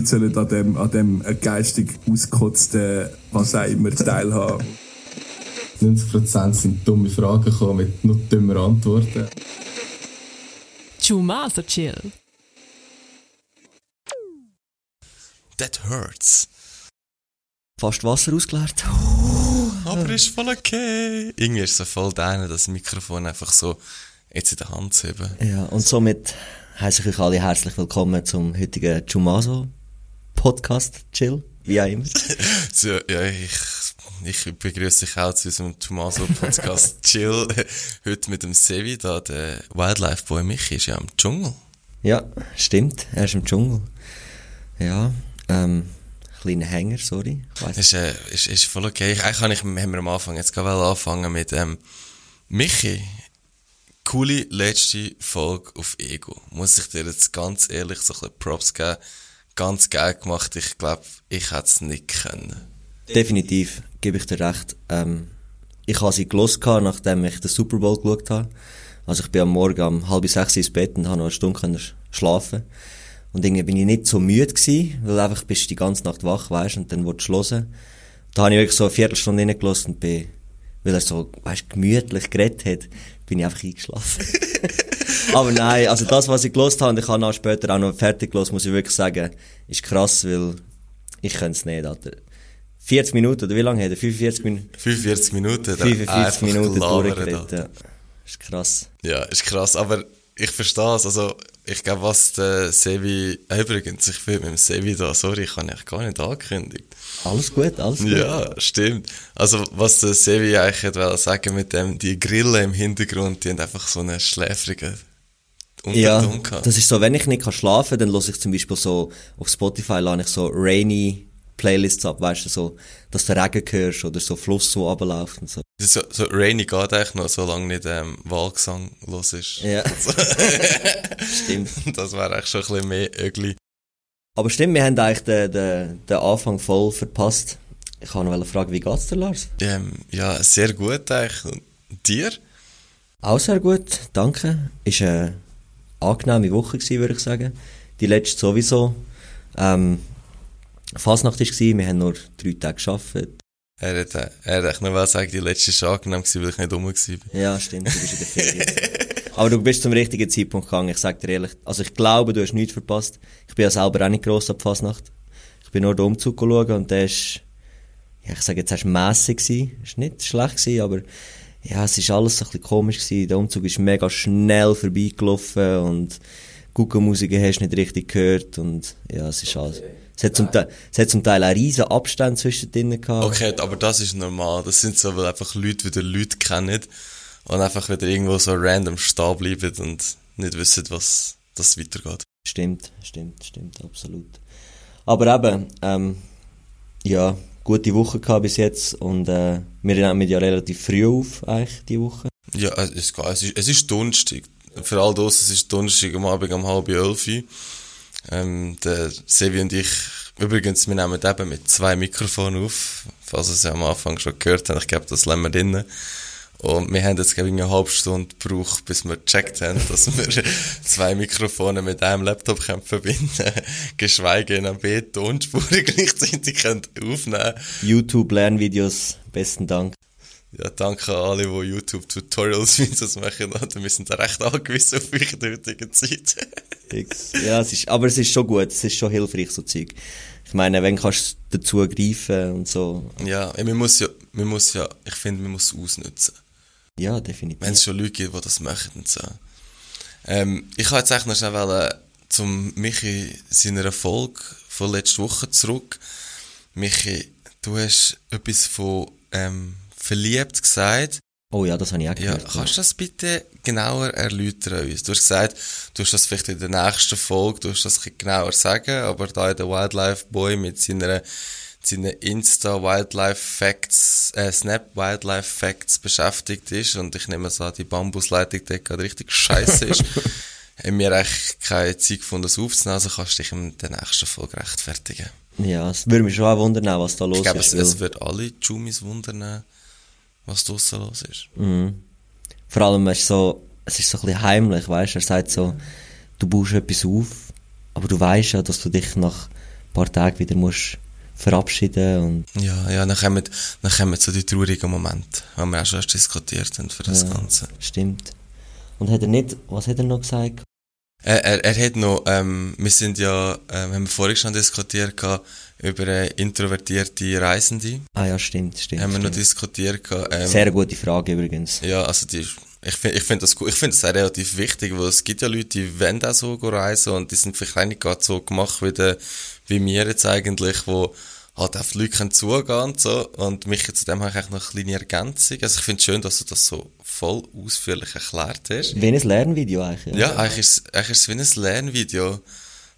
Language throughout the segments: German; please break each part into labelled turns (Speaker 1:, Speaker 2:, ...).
Speaker 1: Leute sollen an dem, an dem geistig ausgekotzten, was auch immer, teilhaben.
Speaker 2: 90% sind dumme Fragen gekommen mit noch dümmer Antworten.
Speaker 3: Chumazo Chill.
Speaker 4: That hurts.
Speaker 5: Fast Wasser ausgeleert.
Speaker 4: Aber ist voll okay. Irgendwie ist es so voll deine, das Mikrofon einfach so jetzt in der Hand zu haben.
Speaker 5: Ja, und somit heiße ich euch alle herzlich willkommen zum heutigen Chumazo Podcast Chill, wie auch immer.
Speaker 4: So, ja, ich, ich begrüße dich auch zu unserem Tomaso Podcast Chill. Heute mit dem Sevi da, der Wildlife Boy Michi ist ja im Dschungel.
Speaker 5: Ja, stimmt, er ist im Dschungel. Ja, ähm, kleiner Hänger, sorry.
Speaker 4: Ist, äh, ist, ist voll okay. Ich, eigentlich ich, haben wir am Anfang jetzt gerade anfangen mit, ähm, Michi. Coole letzte Folge auf Ego. Muss ich dir jetzt ganz ehrlich so ein bisschen Props geben. Ganz geil gemacht. Ich glaube, ich hätte es nicht können.
Speaker 5: Definitiv, gebe ich dir recht. Ähm, ich habe sie gelost, nachdem ich den Super Bowl geschaut habe. Also ich bin am Morgen um halb sechs ins Bett und habe noch eine Stunde schlafen. Und irgendwie bin ich nicht so müde gewesen, weil einfach bist du die ganze Nacht wach, weißt, und dann willst du hören. Da habe ich wirklich so eine Viertelstunde reingelassen und bin, weil er so, weißt, gemütlich geredet hat, bin ich einfach eingeschlafen. Aber nein, also das, was ich gelost habe, und ich habe dann später auch noch fertig gelost, muss ich wirklich sagen, ist krass, weil ich könnte es nicht, Alter. 40 Minuten, oder wie lange hat er? 45 Minuten?
Speaker 4: 45 Minuten. da
Speaker 5: 45
Speaker 4: einfach
Speaker 5: Minuten durchgeredet, ja. Ist krass.
Speaker 4: Ja, ist krass, aber ich verstehe es. Also, ich glaube, was der Sevi, äh, übrigens, ich bin mit dem Sevi da, sorry, ich habe ich gar nicht angekündigt.
Speaker 5: Alles gut, alles gut.
Speaker 4: Ja, stimmt. Also, was der Sevi eigentlich wollte sagen mit dem, die Grille im Hintergrund, die haben einfach so einen schläfrigen
Speaker 5: Ja,
Speaker 4: Unterton gehabt.
Speaker 5: das ist so, wenn ich nicht kann schlafen kann, dann höre ich zum Beispiel so, auf Spotify lade ich so rainy Playlists ab, weißt du, so, dass du Regen hörst oder so Fluss, so runterläuft und so.
Speaker 4: So, so Rainy geht eigentlich noch, solange nicht ähm, Wahlgesang los ist.
Speaker 5: Ja. Stimmt.
Speaker 4: Das wäre eigentlich schon ein bisschen mehr Ögli.
Speaker 5: Aber stimmt, wir haben eigentlich den, den, den Anfang voll verpasst. Ich wollte noch fragen, wie geht's dir, Lars?
Speaker 4: Ähm, ja, sehr gut eigentlich. Und dir?
Speaker 5: Auch sehr gut, danke. Ist eine angenehme Woche gewesen, würde ich sagen. Die letzte sowieso. Ähm, Fasnacht war, wir haben nur drei Tage gearbeitet.
Speaker 4: Er hat, er hat eigentlich noch was sagen, die letzte ist angenehm gewesen, weil ich nicht rum war.
Speaker 5: Ja, stimmt, du bist in der Ferien. Aber du bist zum richtigen Zeitpunkt gegangen, ich sag dir ehrlich. Also ich glaube, du hast nichts verpasst. Ich bin ja selber auch nicht gross ab Fasnacht. Ich bin nur den Umzug schauen und der ist, ja, ich sage jetzt, er war mässig gewesen. Ist nicht schlecht gewesen, aber ja, es ist alles so ein bisschen komisch gewesen. Der Umzug ist mega schnell vorbeigelaufen und Google-Musik hast du nicht richtig gehört und ja, es ist alles. Es hat zum Teil, es hat zum Teil auch riesen Abstände zwischen denen gehabt.
Speaker 4: Okay, aber das ist normal. Das sind so, weil einfach Leute wieder Leute kennen und einfach wieder irgendwo so random stehen bleiben und nicht wissen, was das weitergeht.
Speaker 5: Stimmt, stimmt, stimmt, absolut. Aber eben, ähm, ja, gute Woche gehabt bis jetzt und äh, wir nehmen ja relativ früh auf, eigentlich, die Woche.
Speaker 4: Ja, es ist, es ist, es ist Donnerstag. Für all das, es ist Donnerstag am Abend um halb elf. Ähm, der Sevi und ich, übrigens, wir nehmen eben mit zwei Mikrofonen auf, falls ihr es ja am Anfang schon gehört habt, ich glaube, das lassen wir drinnen. Und wir haben jetzt, glaube ich, eine halbe Stunde gebraucht, bis wir gecheckt haben, dass wir zwei Mikrofone mit einem Laptop können verbinden geschweige in einer Tonspur gleichzeitig können aufnehmen
Speaker 5: YouTube-Lernvideos, besten Dank.
Speaker 4: Ja, danke an alle, die YouTube-Tutorials das machen. Wir sind da recht angewiesen auf euch in der heutigen Zeit.
Speaker 5: Ja, es ist, aber es ist schon gut, es ist schon hilfreich, so Zeug. Ich meine, wenn kannst du dazu greifen und so.
Speaker 4: Ja, man muss ja, man muss ja, ich finde, man muss es ausnutzen.
Speaker 5: Ja, definitiv.
Speaker 4: Wenn es schon Leute gibt, die das machen und so. Ähm, ich wollte jetzt eigentlich noch schnell wollen, zum Michi seiner Erfolg von letzter Woche zurück. Michi, du hast etwas von, ähm, verliebt gesagt.
Speaker 5: Oh ja, das habe ich auch
Speaker 4: Ja,
Speaker 5: gehört.
Speaker 4: kannst du das bitte genauer erläutern uns? Du hast gesagt, du hast das vielleicht in der nächsten Folge, du hast das genauer sagen, aber da der Wildlife Boy mit seiner, seinen Insta Wildlife Facts, äh, Snap Wildlife Facts beschäftigt ist und ich nehme so an, die Bambusleitung dort gerade richtig scheiße ist, haben wir eigentlich keine Zeit gefunden, das aufzunehmen, also kannst du dich in der nächsten Folge rechtfertigen.
Speaker 5: Ja, es würde mich schon auch wundern, was da los
Speaker 4: Ich glaube,
Speaker 5: ist.
Speaker 4: es,
Speaker 5: weil-
Speaker 4: es wird alle Jumis wundern, was draussen los ist.
Speaker 5: Mhm. Vor allem, es ist so, es ist so ein bisschen heimlich, weißt du? Er sagt so, du baust etwas auf, aber du weißt ja, dass du dich nach paar Tage wieder musst verabschieden und
Speaker 4: Ja, ja, dann kommen, dann kommen so die traurigen Momente, die wir auch schon erst diskutiert haben für das
Speaker 5: Ja.
Speaker 4: Ganze.
Speaker 5: stimmt. Und hat er nicht, was hat er noch gesagt?
Speaker 4: Er, er, er hat noch, ähm, wir sind ja, ähm, haben wir vorhin schon diskutiert gehabt, über äh, introvertierte Reisende.
Speaker 5: Ah ja, stimmt, stimmt.
Speaker 4: haben wir noch
Speaker 5: stimmt.
Speaker 4: diskutiert gehabt. Ähm,
Speaker 5: Sehr gute Frage übrigens.
Speaker 4: Ja, also die, ich finde ich find das gut. Ich finde das auch relativ wichtig, weil es gibt ja Leute, die wollen auch so reisen und die sind vielleicht auch nicht gerade so gemacht wie, der, wie wir jetzt eigentlich, wo halt auf die Leute können zugehen und so. Und mich zu dem habe ich noch eine kleine Ergänzung. Also ich finde es schön, dass du das so voll ausführlich erklärt hast.
Speaker 5: Wie ein Lernvideo eigentlich.
Speaker 4: Ja, eigentlich ist, es- eigentlich ist es wie ein Lernvideo.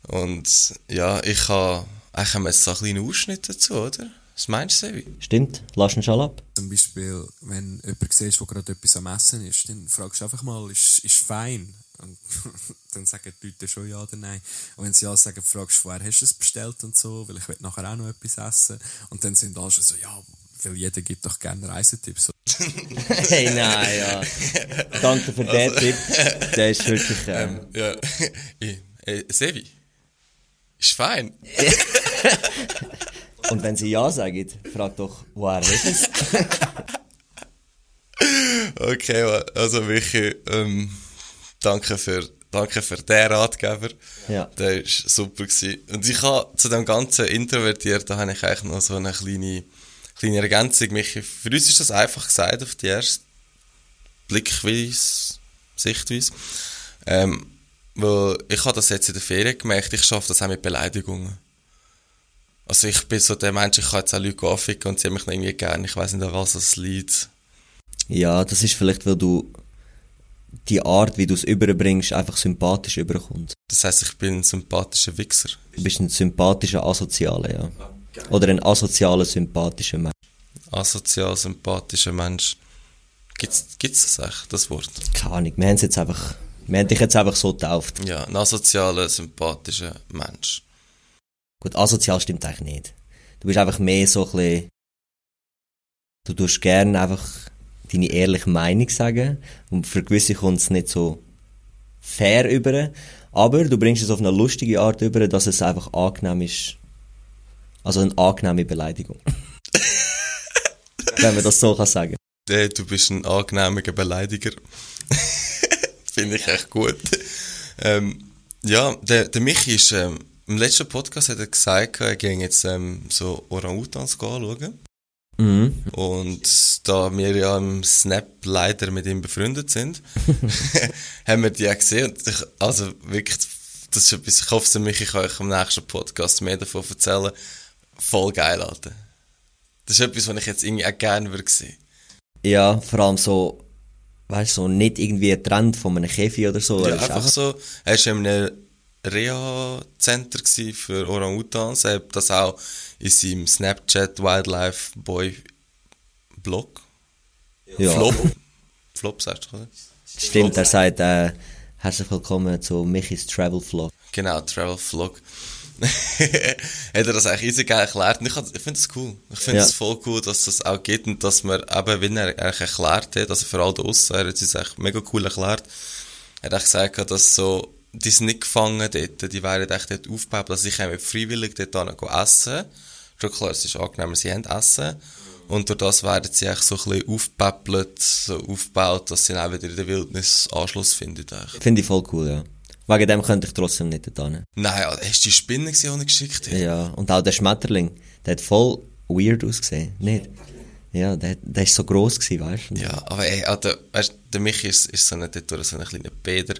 Speaker 4: Und ja, ich habe, eigentlich haben wir jetzt so einen kleinen Ausschnitt dazu, oder? Was meinst du, Sevi?
Speaker 5: Stimmt, lass ihn schon ab.
Speaker 3: Zum Beispiel, wenn jemand siehst, der gerade etwas am Essen ist, dann fragst du einfach mal, ist, ist fein? Und dann sagen die Leute schon ja oder nein. Und wenn sie ja sagen, fragst du, woher hast du es bestellt und so, weil ich will nachher auch noch etwas essen. Und dann sind alle schon so, ja, weil jeder gibt doch gerne Reisetipps.
Speaker 5: hey, nein, ja. Danke für den Tipp. Der ist wirklich, ähm,
Speaker 4: Ja, ich, äh, Sevi? Ist fein.
Speaker 5: Und wenn sie Ja sagen, frag doch, woher ist es?
Speaker 4: Okay, also Michi, ähm, danke für, danke für den Ratgeber.
Speaker 5: Ja.
Speaker 4: Der war super gewesen. Und ich habe zu dem ganzen Introvertierten habe ich eigentlich noch so eine kleine, kleine Ergänzung. Michi, für uns ist das einfach gesagt auf die erste Blickweise, Sichtweise. Ähm, weil ich habe das jetzt in der Ferien gemerkt, ich schaffe das auch mit Beleidigungen. Also ich bin so der Mensch, ich kann jetzt auch Leute anficken und sie haben mich noch irgendwie gern. Ich weiß nicht, an was es liegt.
Speaker 5: Ja, das ist vielleicht, weil du die Art, wie du es überbringst, einfach sympathisch überkommt.
Speaker 4: Das heisst, ich bin ein sympathischer Wichser.
Speaker 5: Du bist ein sympathischer Asozialer, ja. Oder ein asozialer, sympathischer Mensch.
Speaker 4: Asozial, sympathischer Mensch. Gibt's, gibt's das echt, das Wort?
Speaker 5: Keine Ahnung, wir haben es jetzt einfach, wir haben dich jetzt einfach so getauft.
Speaker 4: Ja, ein asozialer, sympathischer Mensch.
Speaker 5: Gut, asozial stimmt eigentlich nicht. Du bist einfach mehr so ein bisschen, du tust gerne einfach deine ehrliche Meinung sagen und für gewisse kommt es nicht so fair über, aber du bringst es auf eine lustige Art über, dass es einfach angenehm ist. Also eine angenehme Beleidigung. Wenn man das so kann sagen.
Speaker 4: Äh, Du bist ein angenehmer Beleidiger. Finde ich echt gut. Ähm, ja, der, der Michi ist, ähm, im letzten Podcast hat er gesagt, er ging jetzt ähm, so Orang-Utans anschauen.
Speaker 5: Mhm.
Speaker 4: Und da wir ja im Snap leider mit ihm befreundet sind, haben wir die auch gesehen. Und ich, also wirklich, das ist etwas, ich hoffe, mich, ich kann euch im nächsten Podcast mehr davon erzählen. Voll geil, Alter. Das ist etwas, was ich jetzt irgendwie auch gerne würde sehen.
Speaker 5: Ja, vor allem so, weißt du, so nicht irgendwie ein Trend von einem Käfig oder so.
Speaker 4: Ja,
Speaker 5: ist
Speaker 4: einfach so, er war in einem Reha-Center für Orang-Utans. Er hat das auch in seinem Snapchat Wildlife Boy Blog.
Speaker 5: Ja.
Speaker 4: Flop. Flop sagst du, oder?
Speaker 5: Stimmt, er sagt, äh, herzlich willkommen zu Michis Travel Vlog.
Speaker 4: Genau, Travel Vlog. hat er das eigentlich easy geil erklärt. Und ich, ich finde es cool. Ich finde
Speaker 5: Ja.
Speaker 4: es voll cool, dass das auch geht und dass man eben, wenn er eigentlich erklärt hat, also für all draussen, er hat es eigentlich mega cool erklärt, er hat gesagt, dass so, die sind nicht gefangen dort, die werden echt dort aufgebaut, dass ich mit freiwillig dort essen. Schon klar, es ist angenehmer, sie haben Essen. Und durch das werden sie so ein bisschen aufgepäppelt, so aufgebaut, dass sie dann auch wieder in der Wildnis Anschluss finden.
Speaker 5: Finde ich voll cool, ja. Wegen dem könnte ich trotzdem nicht dorthin.
Speaker 4: Nein, Alter, hast du die Spinne gesehen, die ich geschickt habe?
Speaker 5: Ja, und auch der Schmetterling, der hat voll weird ausgesehen, nicht? Ja, der, der ist so gross gewesen, weißt du?
Speaker 4: Ja, aber ey, Alter, weißt, der Michi ist, ist so dort durch so ein kleiner Peter.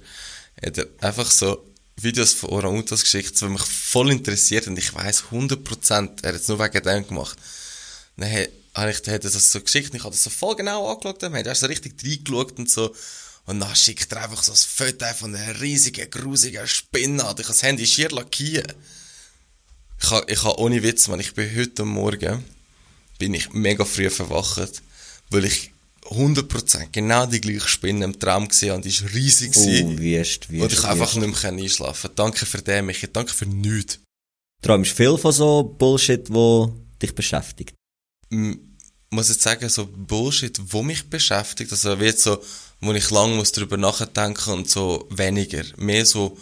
Speaker 4: Er hat einfach so Videos von Orang-Utans geschickt, die mich voll interessiert und ich weiss 100%, er hat es nur wegen dem gemacht. Dann habe hat er das so geschickt und ich habe das so voll genau angeschaut, dann hat er so richtig reingeschaut und so. Und dann schickt er einfach so ein Foto von einer riesigen, grusigen Spinne an. Ich habe das Handy schier lackiert. Ich habe, ich habe ohne Witz, man, ich bin heute Morgen, bin ich mega früh verwacht, weil ich 100% genau die gleiche Spinne im Traum gesehen habe und die war riesig.
Speaker 5: Oh, wüst, wüst,
Speaker 4: und ich einfach
Speaker 5: wüst.
Speaker 4: nicht mehr einschlafen Danke für den, Michi. Danke für nichts.
Speaker 5: Träumst viel von so Bullshit, wo dich beschäftigt?
Speaker 4: m- muss jetzt sagen, so Bullshit, wo mich beschäftigt, also jetzt so, wo ich lang muss drüber nachdenken und so weniger. Mehr so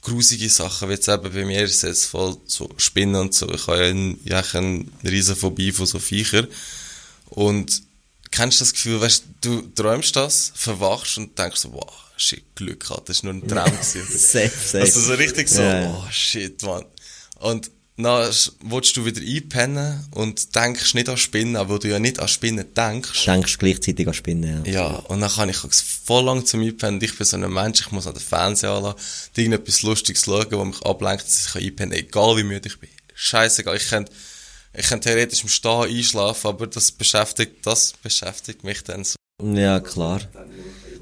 Speaker 4: grusige Sachen, wie jetzt eben bei mir ist es jetzt voll so Spinnen und so. Ich habe ja eine, ja, eine riesen Phobie von so Viecher. Und kennst du das Gefühl, weißt du, träumst das, verwachst und denkst so, wow, shit, Glück gehabt, das war nur ein Traum. gewesen.
Speaker 5: Safe, safe.
Speaker 4: Also so richtig so,
Speaker 5: ja.
Speaker 4: oh shit, man. Und dann willst du wieder einpennen und denkst nicht an Spinnen, aber wo du ja nicht an Spinnen denkst.
Speaker 5: Denkst gleichzeitig an Spinnen, ja.
Speaker 4: Ja, und dann kann ich voll lang zum Einpennen. Ich bin so ein Mensch, ich muss an den Fernseher anlassen, irgendetwas Lustiges schauen, was mich ablenkt, dass ich kann einpennen kann, egal wie müde ich bin. Scheißegal, ich könnte, ich könnte theoretisch im Stehen einschlafen, aber das beschäftigt, das beschäftigt mich dann so.
Speaker 5: Ja, klar.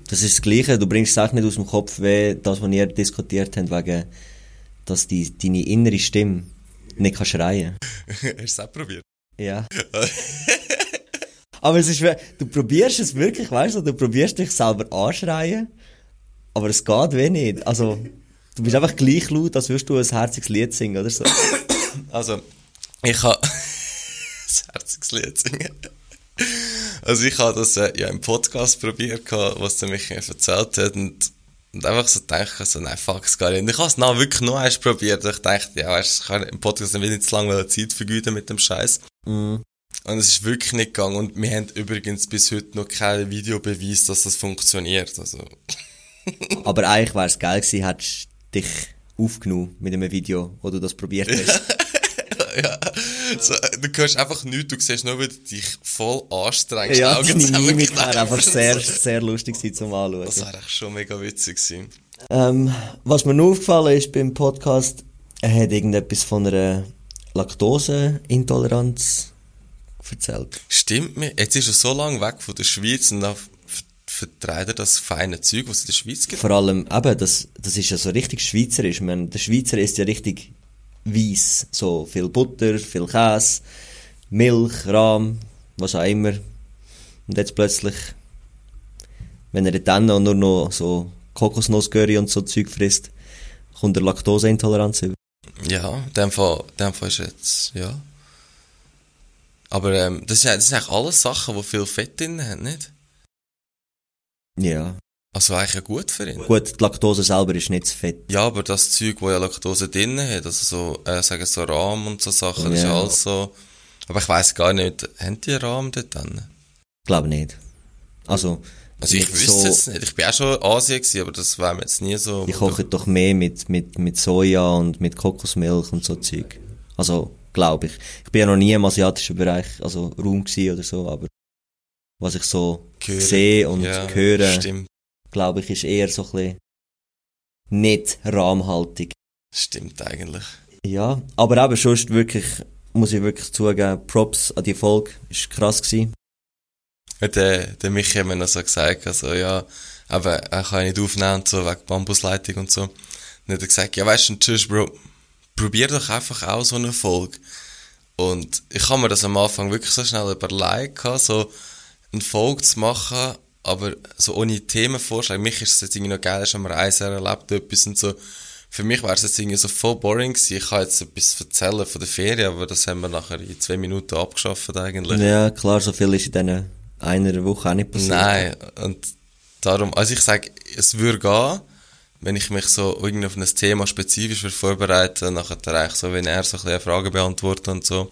Speaker 5: Das ist das Gleiche. Du bringst es auch nicht aus dem Kopf, wie das, was ihr diskutiert habt, wegen, dass die, deine innere Stimme nicht kann schreien
Speaker 4: Hast du es auch probiert?
Speaker 5: Ja. aber es ist, du probierst es wirklich, weißt du, du probierst dich selber anschreien, aber es geht wie nicht. Also, du bist einfach gleich laut, als würdest du ein herziges Lied singen oder so.
Speaker 4: Also, ich habe das herziges Lied singen. Also ich habe das äh, ja im Podcast probiert, was der Michael erzählt hat und, und einfach so gedacht, so, nein, fuck, es gar nicht. Und ich habe es dann wirklich noch eins probiert ich dachte, ja, weißt, ich kann im Podcast nicht zu lange Zeit vergeuden mit dem Scheiß. Und es ist wirklich nicht gegangen und wir haben übrigens bis heute noch kein Videobeweis, dass das funktioniert. Also,
Speaker 5: Aber eigentlich wäre es geil gewesen, hättest du dich aufgenommen mit einem Video, wo du das probiert hast.
Speaker 4: ja, so, du hörst einfach nichts, du siehst nur, wie du dich voll anstrengst.
Speaker 5: ja,
Speaker 4: Augen
Speaker 5: deine Mimik wäre einfach
Speaker 4: und
Speaker 5: sehr, sehr lustig gewesen zum Anschauen.
Speaker 4: Das wäre schon mega witzig gewesen.
Speaker 5: Ähm, was mir noch aufgefallen ist beim Podcast, er hat irgendetwas von einer Laktoseintoleranz erzählt.
Speaker 4: Stimmt mir. Jetzt ist er so lange weg von der Schweiz und dann ver- vertreibt er das feine Zeug, was es in der Schweiz gibt.
Speaker 5: Vor allem, eben, das, das ist ja so richtig schweizerisch. Meine, der Schweizer ist ja richtig weiss. So viel Butter, viel Käse, Milch, Rahm, was auch immer. Und jetzt plötzlich, wenn er dann auch nur noch so Kokosnussgurry und so Zeug frisst, kommt er Laktoseintoleranz über.
Speaker 4: Ja, in dem Fall, in dem Fall ist jetzt, ja. Aber ähm, das, ja- das sind eigentlich alles Sachen, die viel Fett drin haben, nicht?
Speaker 5: Ja.
Speaker 4: Also eigentlich ja gut für ihn.
Speaker 5: Gut, die Laktose selber ist nicht zu fett.
Speaker 4: Ja, aber das Zeug, wo ja Laktose drin hat, also so, äh, sagen so Rahm und so Sachen, ist ja
Speaker 5: Ja.
Speaker 4: alles so. Aber ich weiß gar nicht, haben die Rahm dort drin?
Speaker 5: Glaube nicht. Also,
Speaker 4: Also ich wüsste
Speaker 5: so-
Speaker 4: es nicht. Ich bin auch schon in Asien gewesen, aber das war mir jetzt nie so.
Speaker 5: Die kochen doch mehr mit, mit, mit Soja und mit Kokosmilch und so Zeug. Also, glaube ich. Ich bin ja noch nie im asiatischen Bereich, also Raum gewesen oder so, aber was ich so
Speaker 4: Hören.
Speaker 5: sehe und
Speaker 4: ja,
Speaker 5: höre,
Speaker 4: Stimmt,
Speaker 5: glaube ich, ist eher so ein bisschen nicht rahmhaltig.
Speaker 4: stimmt eigentlich.
Speaker 5: Ja, aber eben sonst wirklich, muss ich wirklich zugeben, Props an die Folge, ist krass gewesen.
Speaker 4: Der, der Michi hat mir noch so gesagt, also, ja, aber er kann nicht aufnehmen und so, wegen Bambusleitung und so. Und dann hat er gesagt, ja, weißt du, tschüss, Bro, probier doch einfach auch so eine Folge. Und ich habe mir das am Anfang wirklich so schnell überlegt, so eine Folge zu machen, aber so ohne Themenvorschlag. Mich ist es jetzt irgendwie noch geil, ist am Reisen erlebt etwas und so. Für mich wäre es jetzt irgendwie so voll boring gewesen. Ich kann jetzt etwas erzählen von der Ferien, aber das haben wir nachher in zwei Minuten abgeschafft eigentlich.
Speaker 5: Ja, klar, so viel ist in diesen einer Woche auch nicht passiert.
Speaker 4: Nein, und darum, also ich sage, es würde gehen, wenn ich mich so irgendwie auf ein Thema spezifisch würde vorbereiten, nachher eigentlich so, wenn er so ein bisschen Fragen beantwortet und so.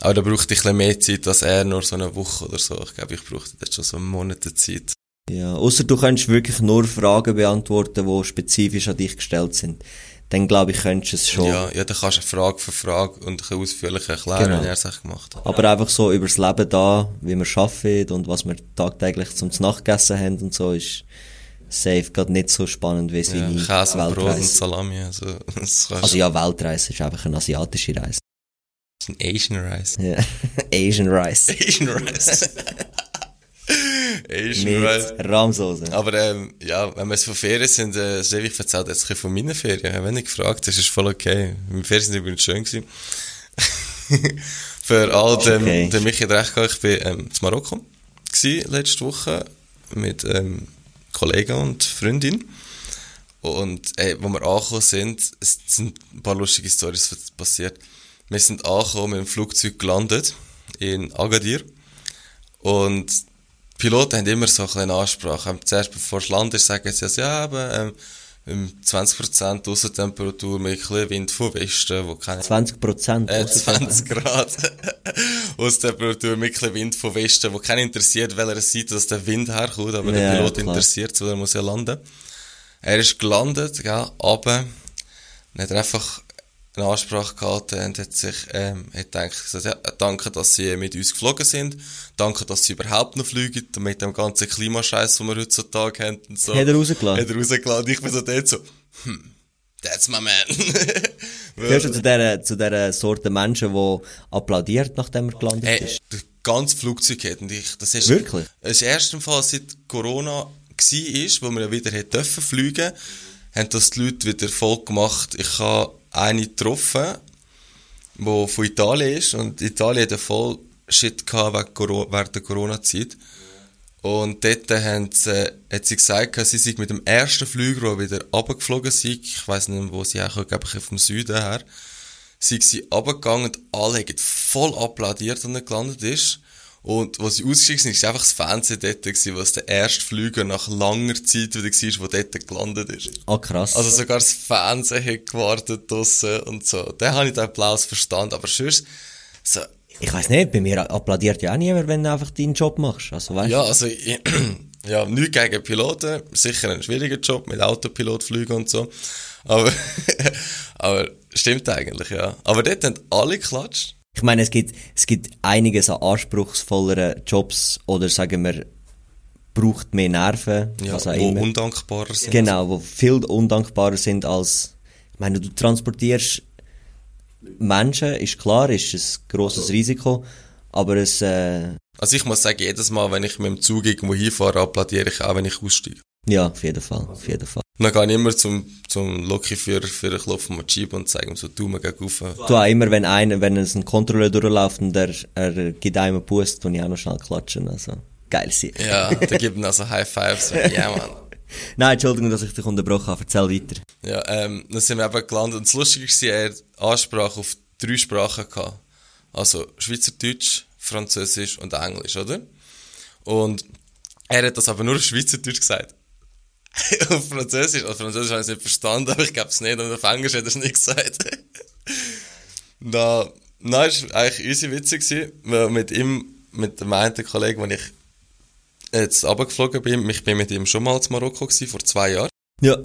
Speaker 4: Aber da brauchte ich ein bisschen mehr Zeit als er, nur so eine Woche oder so. Ich glaube, ich brauchte jetzt schon so einen Monat Zeit.
Speaker 5: Ja, außer du könntest wirklich nur Fragen beantworten, die spezifisch an dich gestellt sind. Dann glaube ich, könntest du es schon.
Speaker 4: Ja, ja, dann kannst du Frage für Frage und ein bisschen ausführlich erklären,
Speaker 5: Genau.
Speaker 4: wie er es gemacht hat.
Speaker 5: Aber einfach so über das Leben da, wie wir arbeiten und was wir tagtäglich zum Nacht gegessen haben und so, ist safe gerade nicht so spannend wie
Speaker 4: Ja,
Speaker 5: seine
Speaker 4: Käse und Brot und
Speaker 5: Weltreise.
Speaker 4: Salami, also,
Speaker 5: Also ja, Weltreise ist einfach eine asiatische Reise.
Speaker 4: Ein Asian Rice.
Speaker 5: Ja. Asian Rice.
Speaker 4: Asian Rice. Asian
Speaker 5: Mit
Speaker 4: Rice.
Speaker 5: Rahmsoße.
Speaker 4: Aber ähm, ja, wenn wir es von Ferien sind, äh, Sevi erzählt jetzt ein von meinen Ferien. Wenn du gefragt hast, ist voll okay. Meine Ferien sind übrigens schön gewesen. Für all dem,
Speaker 5: Okay.
Speaker 4: der Michi hat recht gehabt, ich bin ähm, in Marokko gewesen, letzte Woche mit ähm, Kollegen und Freundin. Und äh, wo wir angekommen sind, es sind ein paar lustige Stories passiert. Wir sind angekommen, mit dem Flugzeug gelandet in Agadir. Und die Piloten haben immer so eine Ansprache. Ähm, Zuerst, bevor es landet, sagen sie, also, ja, aber, ähm, ähm, 20% Aussentemperatur mit ein bisschen Wind von Westen, wo keine
Speaker 5: 20 Prozent.
Speaker 4: äh, 20 Grad Aussentemperatur mit ein bisschen Wind von Westen, wo keinen interessiert, welcher Seite dass der Wind herkommt, aber
Speaker 5: Ja,
Speaker 4: der Pilot
Speaker 5: klar.
Speaker 4: interessiert, weil er muss ja landen. Er ist gelandet, gell, aber er hat einfach eine Ansprache gehalten und hat sich, ähm, hat gedacht, gesagt, ja, danke, dass sie mit uns geflogen sind, danke, dass sie überhaupt noch fliegen, mit dem ganzen Klimascheiß, den wir heutzutage haben und so.
Speaker 5: Hat er rausgelassen?
Speaker 4: Hat er rausgelassen. Und ich bin so dort so, hm, that's my man.
Speaker 5: Gehörst du zu dieser, zu dieser Sorte Menschen, die applaudiert, nachdem er gelandet
Speaker 4: Hey,
Speaker 5: ist?
Speaker 4: das ganze Flugzeug hat und ich, das ist,
Speaker 5: Wirklich?
Speaker 4: Das ist erst im Fall seit Corona war, wo wir ja wieder hätten dürfen fliegen, haben das die Leute wieder voll gemacht. Ich habe eine getroffen, die von Italien ist und Italien hatte voll Shit während der Corona-Zeit. Und dort haben sie, hat sie gesagt, sie sei mit dem ersten Flüger, der wieder runtergeflogen sei, ich weiss nicht, wo sie herkommen, glaube ich, vom Süden her, sind sie runtergegangen und alle haben voll applaudiert, als er gelandet ist. Und was sie ausgestiegen sind, ist einfach das Fernsehen dort gewesen, was der erste Flüger nach langer Zeit wieder war, der dort gelandet ist.
Speaker 5: Ah, krass.
Speaker 4: Also sogar das Fernsehen hat gewartet draussen und so. Da habe ich den Applaus verstanden, aber sonst, so,
Speaker 5: ich weiß nicht, bei mir applaudiert ja auch niemand, wenn du einfach deinen Job machst. Also, weißt
Speaker 4: ja, also, ich, ja, nichts gegen Piloten, sicher ein schwieriger Job mit Autopilot fliegen und so. Aber, aber, stimmt eigentlich, ja. Aber dort haben alle geklatscht.
Speaker 5: Ich meine, es gibt, es gibt einiges an anspruchsvolleren Jobs oder sagen wir, braucht mehr Nerven,
Speaker 4: Ja,
Speaker 5: was auch
Speaker 4: wo
Speaker 5: immer.
Speaker 4: undankbarer sind.
Speaker 5: Genau, wo viel undankbarer sind als, ich meine, du transportierst Menschen, ist klar, ist ein grosses Risiko, aber es, äh,
Speaker 4: Also ich muss sagen, jedes Mal, wenn ich mit dem Zug irgendwo hinfahre, applaudiere ich auch, wenn ich aussteige.
Speaker 5: Ja, auf jeden Fall, auf jeden Fall.
Speaker 4: Und dann gehe ich immer zum, zum Lokführer für einen Klopf auf Jeep und sage ihm so, du, mir geh rauf.
Speaker 5: Du auch immer, wenn einer, wenn es ein Kontrolleur durchläuft und er, er gibt einem einen Boost, tue ich auch noch schnell klatschen, also, geil sie.
Speaker 4: Ja, der gibt ihm also High Fives. Ja, yeah, Mann.
Speaker 5: Nein, Entschuldigung, dass ich dich unterbrochen habe, erzähl weiter.
Speaker 4: Ja, ähm, dann sind wir eben gelandet. Und das Lustige war, er Ansprache auf drei Sprachen gehabt. Also Schweizerdeutsch, Französisch und Englisch, oder? Und er hat das aber nur auf Schweizerdeutsch gesagt. auf Französisch, also Französisch habe ich es nicht verstanden, aber ich glaube es nicht. Und auf Englisch hat er es nicht gesagt. Na, na, ist eigentlich easy witzig gewesen, mit ihm, mit dem einen Kollegen, wenn ich jetzt runtergeflogen bin, ich bin mit ihm schon mal zu Marokko gewesen, vor zwei Jahren.
Speaker 5: Ja.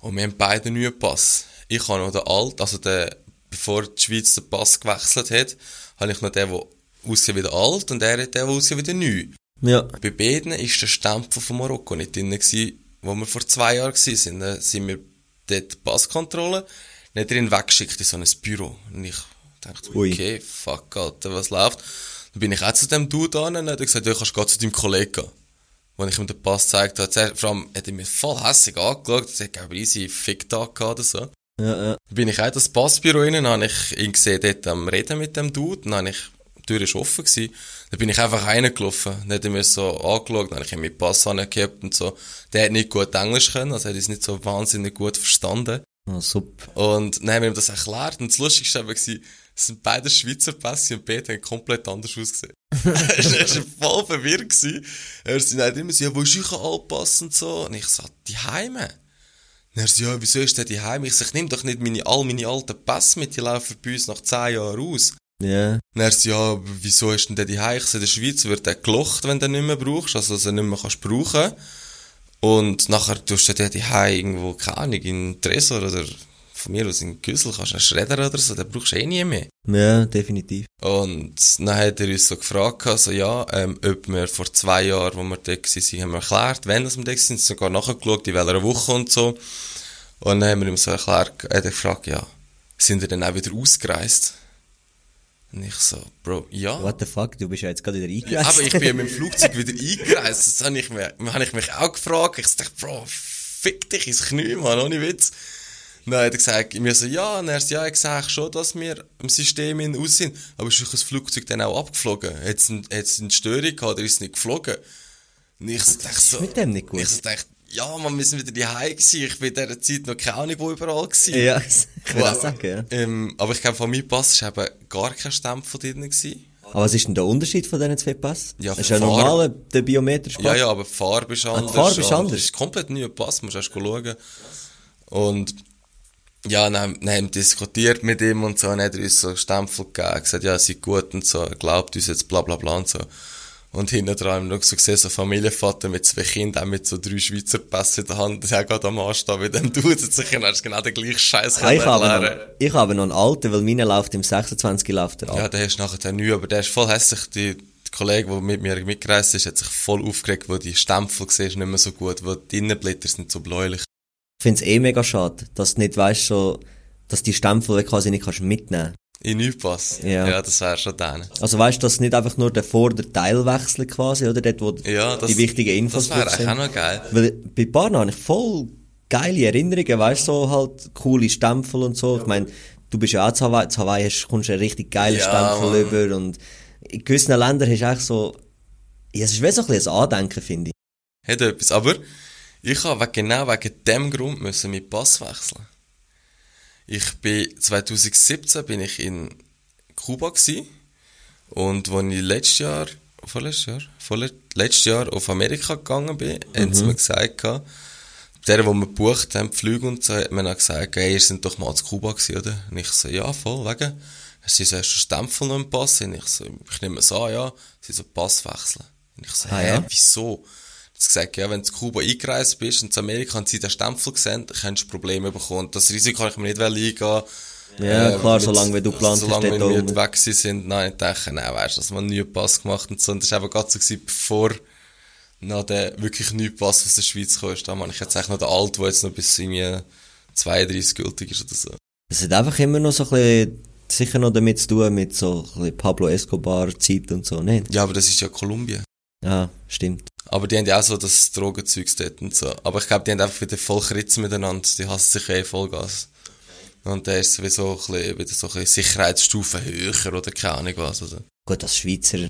Speaker 4: Und wir haben beide einen neuen Pass. Ich habe noch den alten, also den, bevor die Schweiz den Pass gewechselt hat, habe ich noch den, der aussieht wie der alt und er hat den, der aussieht wie der neu.
Speaker 5: Ja.
Speaker 4: Bei beiden ist der Stempel von Marokko nicht drin gewesen, wo wir vor zwei Jahren gewesen sind. Dann sind wir dort die Passkontrolle, nicht drin weggeschickt in so ein Büro. Und ich dachte,
Speaker 5: Ui.
Speaker 4: okay, fuck, Alter, was läuft? Dann bin ich auch zu dem Dude an und er hat gesagt, ja, kannst gehen zu deinem Kollegen gehen. Als ich ihm den Pass gezeigt habe, vor allem hat er mich voll hässlich angeschaut, er hat, glaube ich, easy Fick-Tag gehabt oder so.
Speaker 5: Ja, ja.
Speaker 4: Dann bin ich auch in das Passbüro rein, dann habe ich ihn gesehen, dort am Reden mit dem Dude, dann habe ich, die Tür ist offen gewesen, dann bin ich einfach reingelaufen, dann hat er mir so angeschaut, dann habe ich ihm meinen Pass angehabt und so. Der hat nicht gut Englisch können, also er hat uns nicht so wahnsinnig gut verstanden.
Speaker 5: Ah, super.
Speaker 4: Und dann haben wir ihm das erklärt und das Lustigste war, es sind beide Schweizer Pässe und beide haben komplett anders ausgesehen. er war voll verwirrt. gewesen. Er sind halt immer so, ja, wo ist euer Altpass und so? Und ich so, die Heime. Und er so, ja, wieso ist der die Heime? Ich sag, nimm doch nicht meine, all meine alten Pässe mit, die laufen bei uns nach 10 Jahren aus.
Speaker 5: Ja.
Speaker 4: Und er so, ja, wieso ist denn der die Heim? Ich so, in der Schweiz wird der gelocht, wenn du den nicht mehr brauchst, also dass du ihn nicht mehr kannst brauchen. Und nachher tust du den die irgendwo, keine Ahnung, in Tresor oder von mir aus in Güssel, kannst du Schredder oder so, den brauchst du eh nie mehr.
Speaker 5: Ja, definitiv.
Speaker 4: Und dann hat er uns so gefragt, gehabt, so, ja, ähm, ob wir vor zwei Jahren, wo wir da waren, haben wir erklärt, wenn wir da sind, sogar nachgeschaut, in welcher Woche und so. Und dann haben wir ihm so erklärt, er hat gefragt, ja, sind wir dann auch wieder ausgereist? Und ich so, Bro, ja.
Speaker 5: What the fuck, du bist ja jetzt gerade wieder
Speaker 4: Ja,
Speaker 5: eingereist.
Speaker 4: aber ich bin ja mit dem Flugzeug wieder eingereist. Das habe ich, mir, habe ich mich auch gefragt. Ich dachte, Bro, fick dich ins Knie, Mann, ohne Witz. Dann hat er gesagt, mir so, ja, und er so, ja, ich sage schon, dass wir im System in aus sind. Aber ist das Flugzeug dann auch abgeflogen? Hat es eine, hat's eine Störung gehabt oder ist es nicht geflogen? Und ich so, dachte so,
Speaker 5: mit dem nicht gut?
Speaker 4: Ich so dachte, ja, man, wir sind wieder daheim gewesen. Ich bin in dieser Zeit noch keine Ahnung, wo überall gewesen.
Speaker 5: ja, ich will auch sagen, ja.
Speaker 4: Ähm, aber ich glaube, von meinem Pass war eben gar kein Stempel drin. Gewesen.
Speaker 5: Aber was ist denn der Unterschied von diesen zwei Pass?
Speaker 4: Ja,
Speaker 5: das ist ja normal, der biometrische Pass.
Speaker 4: Ja, ja, aber die Farbe ist anders.
Speaker 5: die Farbe ist anders?
Speaker 4: Das ist komplett neuer Pass, musst du erst schauen. Und ja, dann, dann haben wir diskutiert mit ihm und so, und dann hat er uns so Stempel gegeben, gesagt, ja, seid gut und so, er glaubt uns jetzt, bla bla bla und so. Und hinten dran haben wir noch so gesehen, so Familienvater mit zwei Kindern, auch mit so drei Schweizer Pässe in der Hand, der gerade am Anstehen mit dem Dude, sich dann hast genau den gleichen Scheiß
Speaker 5: Ah, ich, habe noch, ich habe noch einen alten, weil meiner läuft im 26 läuft der
Speaker 4: Ja,
Speaker 5: ab.
Speaker 4: der hast nachher neu, aber der ist voll hässlich. Die, die Kollege, der mit mir mitgereist ist, hat sich voll aufgeregt, wo die Stempel siehst, nicht mehr so gut, wo die Innenblätter sind so bläulich.
Speaker 5: Ich finde es eh mega schade, dass du nicht weißt, so, dass die Stempel quasi nicht kannst mitnehmen
Speaker 4: In Neupass.
Speaker 5: Ja.
Speaker 4: ja, das wäre schon dann.
Speaker 5: Also weißt du, dass nicht einfach nur der Vorderteil wechselt quasi, oder dort, wo
Speaker 4: Ja, das,
Speaker 5: die wichtigen Infos
Speaker 4: Das wäre
Speaker 5: sind.
Speaker 4: auch noch geil.
Speaker 5: Weil bei Barna habe ich voll geile Erinnerungen, weißt du, so halt coole Stempel und so. Ich meine, du bist ja auch zu Hawaii, zu Hawaii hast, kommst du einen richtig geilen
Speaker 4: Ja,
Speaker 5: Stempel
Speaker 4: Mann.
Speaker 5: über und in gewissen Ländern hast du eigentlich so, ja, es ist wie so ein bisschen ein Andenken, finde ich.
Speaker 4: Hat etwas. Aber ich habe genau wegen dem Grund müssen meinen Pass wechseln. Ich bin 2017 bin ich in Kuba gsi und als ich letztes Jahr, vorletztes Jahr, vorle letztes Jahr auf Amerika gegangen bin, haben sie mir gesagt, der, wo wir gebucht haben, die Flüge und so, hat mir dann gesagt, hey, ihr sind doch mal zu Kuba gewesen, oder? Und ich so, ja, voll, wegen. Sie so, hast du Stempel noch im Pass? Und ich so, ich nehme es an, ja. Sie so, Pass wechseln. Und ich so,
Speaker 5: Ah,
Speaker 4: hä,
Speaker 5: ja?
Speaker 4: wieso? Sie gesagt, ja, wenn du zu Kuba eingereist bist und zu Amerika haben sie den Stempel gesehen, dann könntest du Probleme bekommen. Und das Risiko kann ich mir nicht eingehen.
Speaker 5: Ja, klar,
Speaker 4: mit-
Speaker 5: solange wie du geplant hast,
Speaker 4: Solange wir nicht weg sind, nein, ich dachte, nein, weißt du, dass man nie Pass gemacht und so. Und das war eben gerade so gewesen, bevor noch der wirklich neue Pass aus der Schweiz kam. Da meine ich jetzt eigentlich noch den alten, der jetzt noch bis irgendwie 32 gültig ist oder so.
Speaker 5: Es hat einfach immer noch so ein bisschen, sicher noch damit zu tun, mit so ein bisschen Pablo Escobar Zeit und so, nicht?
Speaker 4: Ja, aber das ist ja Kolumbien.
Speaker 5: Ja, stimmt.
Speaker 4: Aber die haben ja auch so das Drogenzeugs dort und so. Aber ich glaube, die haben einfach wieder voll Kritzen miteinander. Die hassen sich eh Vollgas. Und der ist sowieso ein bisschen, wieder so ein bisschen Sicherheitsstufe höher oder keine Ahnung was. Also.
Speaker 5: Gut, als Schweizer.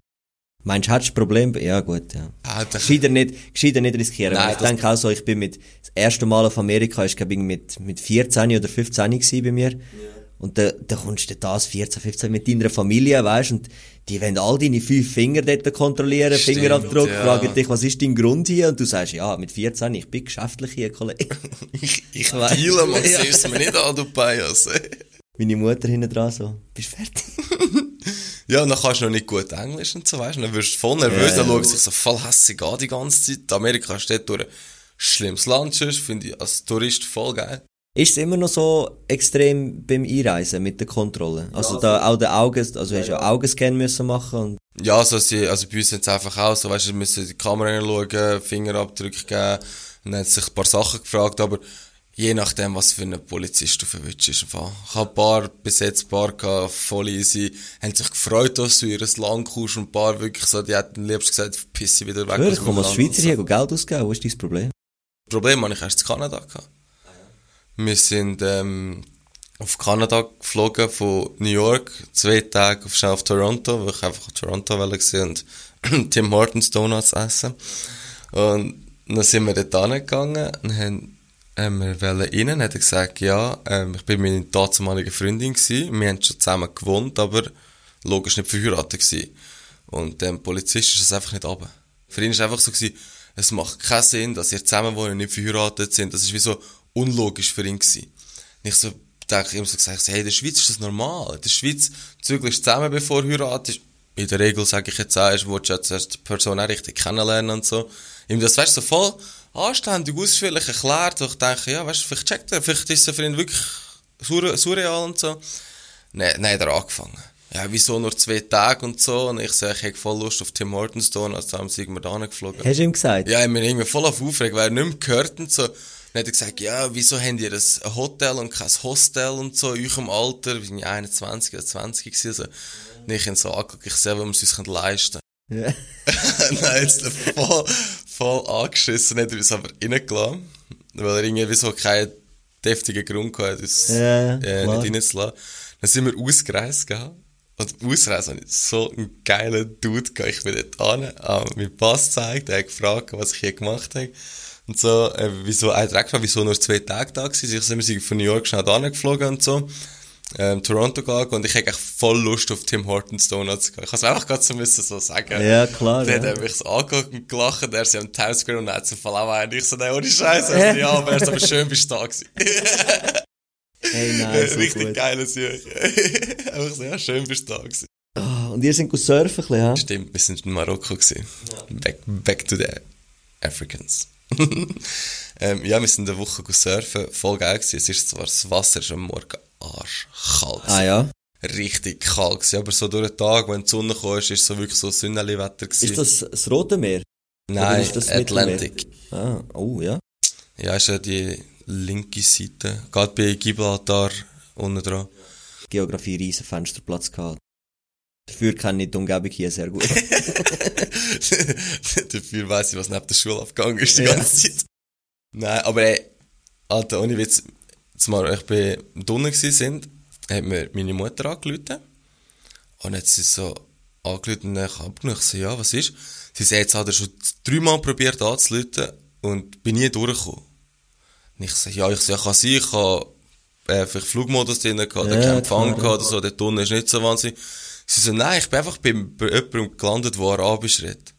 Speaker 5: Meinst du, hättest du ein Problem? Ja, gut, ja.
Speaker 4: Ah,
Speaker 5: Gescheiter nicht, gescheiter nicht riskieren.
Speaker 4: Nein,
Speaker 5: ich denke auch so, ich bin mit, das erste Mal auf Amerika ist, glaube ich, mit, mit 14 oder 15 gewesen bei mir. Und da, da kommst du das 14, 15 mit deiner Familie, weißt und die wollen all deine fünf Finger dort kontrollieren,
Speaker 4: Stimmt,
Speaker 5: Fingerabdruck,
Speaker 4: ja.
Speaker 5: fragen dich, was ist dein Grund hier? Und du sagst, ja, mit 14, ich bin geschäftlich hier, Kollege.
Speaker 4: ich, ich deale, man
Speaker 5: Ja.
Speaker 4: siehst mir nicht an, du Bias.
Speaker 5: Meine Mutter hinten dran so, bist fertig?
Speaker 4: Ja, und dann kannst du noch nicht gut Englisch und so, weißt du. Dann wirst du voll nervös,
Speaker 5: Ja.
Speaker 4: dann schaut sich so voll hässig an die ganze Zeit. Amerika steht durch ein schlimmes Land, finde ich als Tourist voll geil.
Speaker 5: Ist es immer noch so extrem beim Einreisen mit der Kontrolle? Also da auch der Augen, also hast du ja Augenscan müssen machen und
Speaker 4: Ja, also, sie, also bei uns sind es einfach auch so, weißt du, müssen die Kamera hinschauen, Fingerabdrücke geben, und dann hat sich ein paar Sachen gefragt, aber je nachdem, was für ein Polizist du verwünscht ist. im Fall. Ich habe ein paar, bis jetzt ein paar gehabt, voll easy, haben sich gefreut, dass du ihr Land kommst, und ein paar wirklich so, die hätten am liebsten gesagt, piss sie wieder weg.
Speaker 5: Hör, ich komme als Schweizer
Speaker 4: so.
Speaker 5: hier Geld ausgeben, wo ist dein Problem?
Speaker 4: Das Problem habe ich erst in Kanada gehabt. Wir sind ähm, auf Kanada geflogen von New York, zwei Tage auf, auf Toronto, weil ich einfach Toronto wollte und Tim Hortons Donuts essen. Und dann sind wir dort hingegangen und haben ähm, wir wollen rein, hat er gesagt, ja, ähm, ich bin mit meiner damaligen Freundin gewesen, wir haben schon zusammen gewohnt, aber logisch nicht verheiratet gewesen. Und dem Polizist ist das einfach nicht runter. Für ihn ist einfach so gewesen, es macht keinen Sinn, dass ihr zusammen wohnen und nicht verheiratet sind. Das ist wie so unlogisch für ihn gewesen. Und ich so, denke immer so gesagt, hey, in der Schweiz ist das normal. In der Schweiz zügelst zusammen, bevor du heiratest. In der Regel sage ich jetzt auch, willst du jetzt erst die Person auch richtig kennenlernen und so. Ihm das, weißt du, so voll anständig, ausführlich erklärt. Und ich denke, ja, weißt du, vielleicht checkt er, vielleicht ist er für ihn wirklich surre- surreal und so. Nein, hat er angefangen. Ja, wieso nur zwei Tage und so? Und ich sage, ich hätte voll Lust auf Tim Hortons tun, also haben sind wir da geflogen.
Speaker 5: Hast du ihm gesagt?
Speaker 4: Ja, ich bin irgendwie voll auf Aufregung, weil er nicht mehr gehört und so. Dann hat er gesagt, ja, wieso habt ihr ein ein Hotel und kein Hostel und so, in eurem Alter, wie ich 21 oder 20 gewesen, also. Und ich ihn so angeguckt, ich sehe, wie wir es uns leisten
Speaker 5: Ja.
Speaker 4: können. Nein, jetzt voll, voll angeschissen, hat er uns aber reingelassen, weil er irgendwie so keinen deftigen Grund hatte, uns
Speaker 5: Ja,
Speaker 4: äh,
Speaker 5: klar.
Speaker 4: nicht reinzulassen. Dann sind wir ausgereist, gell? Und Ausreise habe ich so einen geilen Dude gehabt. Ich bin dort an, habe meinen Pass gezeigt, er hat gefragt, was ich hier gemacht habe. Und so, äh, wieso, er direkt gefragt, wieso nur zwei Tage da gewesen. Ich so, wir sind von New York schnell da geflogen und so. ähm, Toronto gegangen und ich hätte echt voll Lust auf Tim Hortons Donuts gehabt. Ich habe es einfach gerade so müssen so sagen.
Speaker 5: Ja, klar,
Speaker 4: Der
Speaker 5: ja.
Speaker 4: hat mich so angeguckt und gelacht, der ist ja am Times Square und hat zum Fall auch einen. Ich so, nein, ohne Scheiße. Also, ja, aber er ist aber schön bist du da gewesen.
Speaker 5: Hey, nein, so
Speaker 4: Richtig
Speaker 5: gut.
Speaker 4: geiles Jahr. einfach so, ja, schön bist du da gewesen.
Speaker 5: Ah, Und ihr seid surfen, ein bisschen, hä?
Speaker 4: Stimmt, wir sind in Marokko gewesen. Back, back to the Africans. ähm, ja, wir sind eine Woche surfen, voll geil gewesen. Es ist zwar, das Wasser ist am Morgen arschkalt.
Speaker 5: Ah, ja.
Speaker 4: Richtig kalt gewesen, aber so durch den Tag, wenn die Sonne kam, ist es so wirklich so Sonnenwetter gewesen.
Speaker 5: Ist das das Rote Meer?
Speaker 4: Nein,
Speaker 5: ist das
Speaker 4: Atlantic.
Speaker 5: Ah, oh, ja.
Speaker 4: Ja, ist ja die linke Seite. Geht bei Gibraltar unten dran.
Speaker 5: Geografie riesen Fensterplatz gehabt. Dafür kenne ich die Umgebung hier sehr gut.
Speaker 4: Dafür weiss ich, was neben der Schule abgegangen ist die
Speaker 5: Ja.
Speaker 4: ganze Zeit. Nein, aber ey, Alter, ohne Witz, zumal ich bei gsi sind, hat mir meine Mutter angerufen. Und hat sie so angerufen und ich abgenommen. Ich so, ja, was ist? Sie sagt, jetzt hat er schon dreimal probiert anzurufen und bin nie durchgekommen. Und ich so, ja, ich so, ja, kann sein, ich habe äh, vielleicht Flugmodus drin gehabt, oder
Speaker 5: Ja,
Speaker 4: keinen Empfang gehabt oder so, der Tunnel ist nicht so wahnsinnig. Sie so, nein, ich bin einfach bei, bei jemandem gelandet, der Arabisch redet.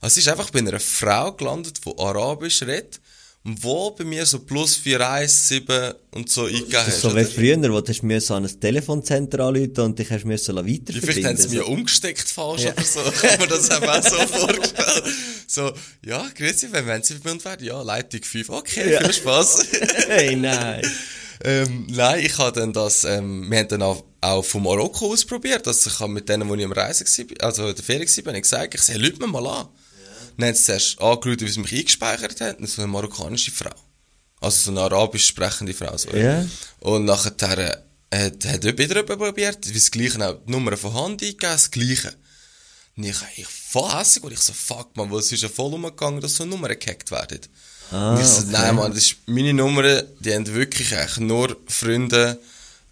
Speaker 4: Also, es ist einfach bei einer Frau gelandet, die Arabisch redet, und wo bei mir so plus 417 und so eingegeben
Speaker 5: ist so wie früher, wo du hast müssen an ein Telefonzentrum anrufen und dich hast müssen
Speaker 4: Ja,
Speaker 5: weiter
Speaker 4: Vielleicht haben sie mir umgesteckt falsch oder so. Ich habe mir das eben auch so vorgestellt. So, ja, grüezi, wenn wenn Sie verbunden werden? Ja, Leitung 5. Okay, viel Spaß.
Speaker 5: Hey, nein.
Speaker 4: Ähm, nein, ich habe dann das, ähm, wir haben dann auch, auch von Marokko aus probiert. Also ich habe mit denen, wo ich am Reisen war, also in der Ferien war, habe ich gesagt, ich sage, Leute mir mal an. Dann haben sie zuerst angeschaut, wie sie mich eingespeichert haben. Das ist so eine marokkanische Frau. Also so eine arabisch sprechende Frau. So.
Speaker 5: Ja.
Speaker 4: Und nachher äh, hat, hat wieder jemand probiert, wie das Gleiche auch, die Nummer von Hand eingegeben, das Gleiche. Und ich, ich voll hässig, und ich so, fuck man, weil es ist ja voll umgegangen, dass so Nummern gehackt werden.
Speaker 5: Ah,
Speaker 4: so,
Speaker 5: okay.
Speaker 4: nein man, das ist meine Nummer, die haben wirklich eigentlich nur Freunde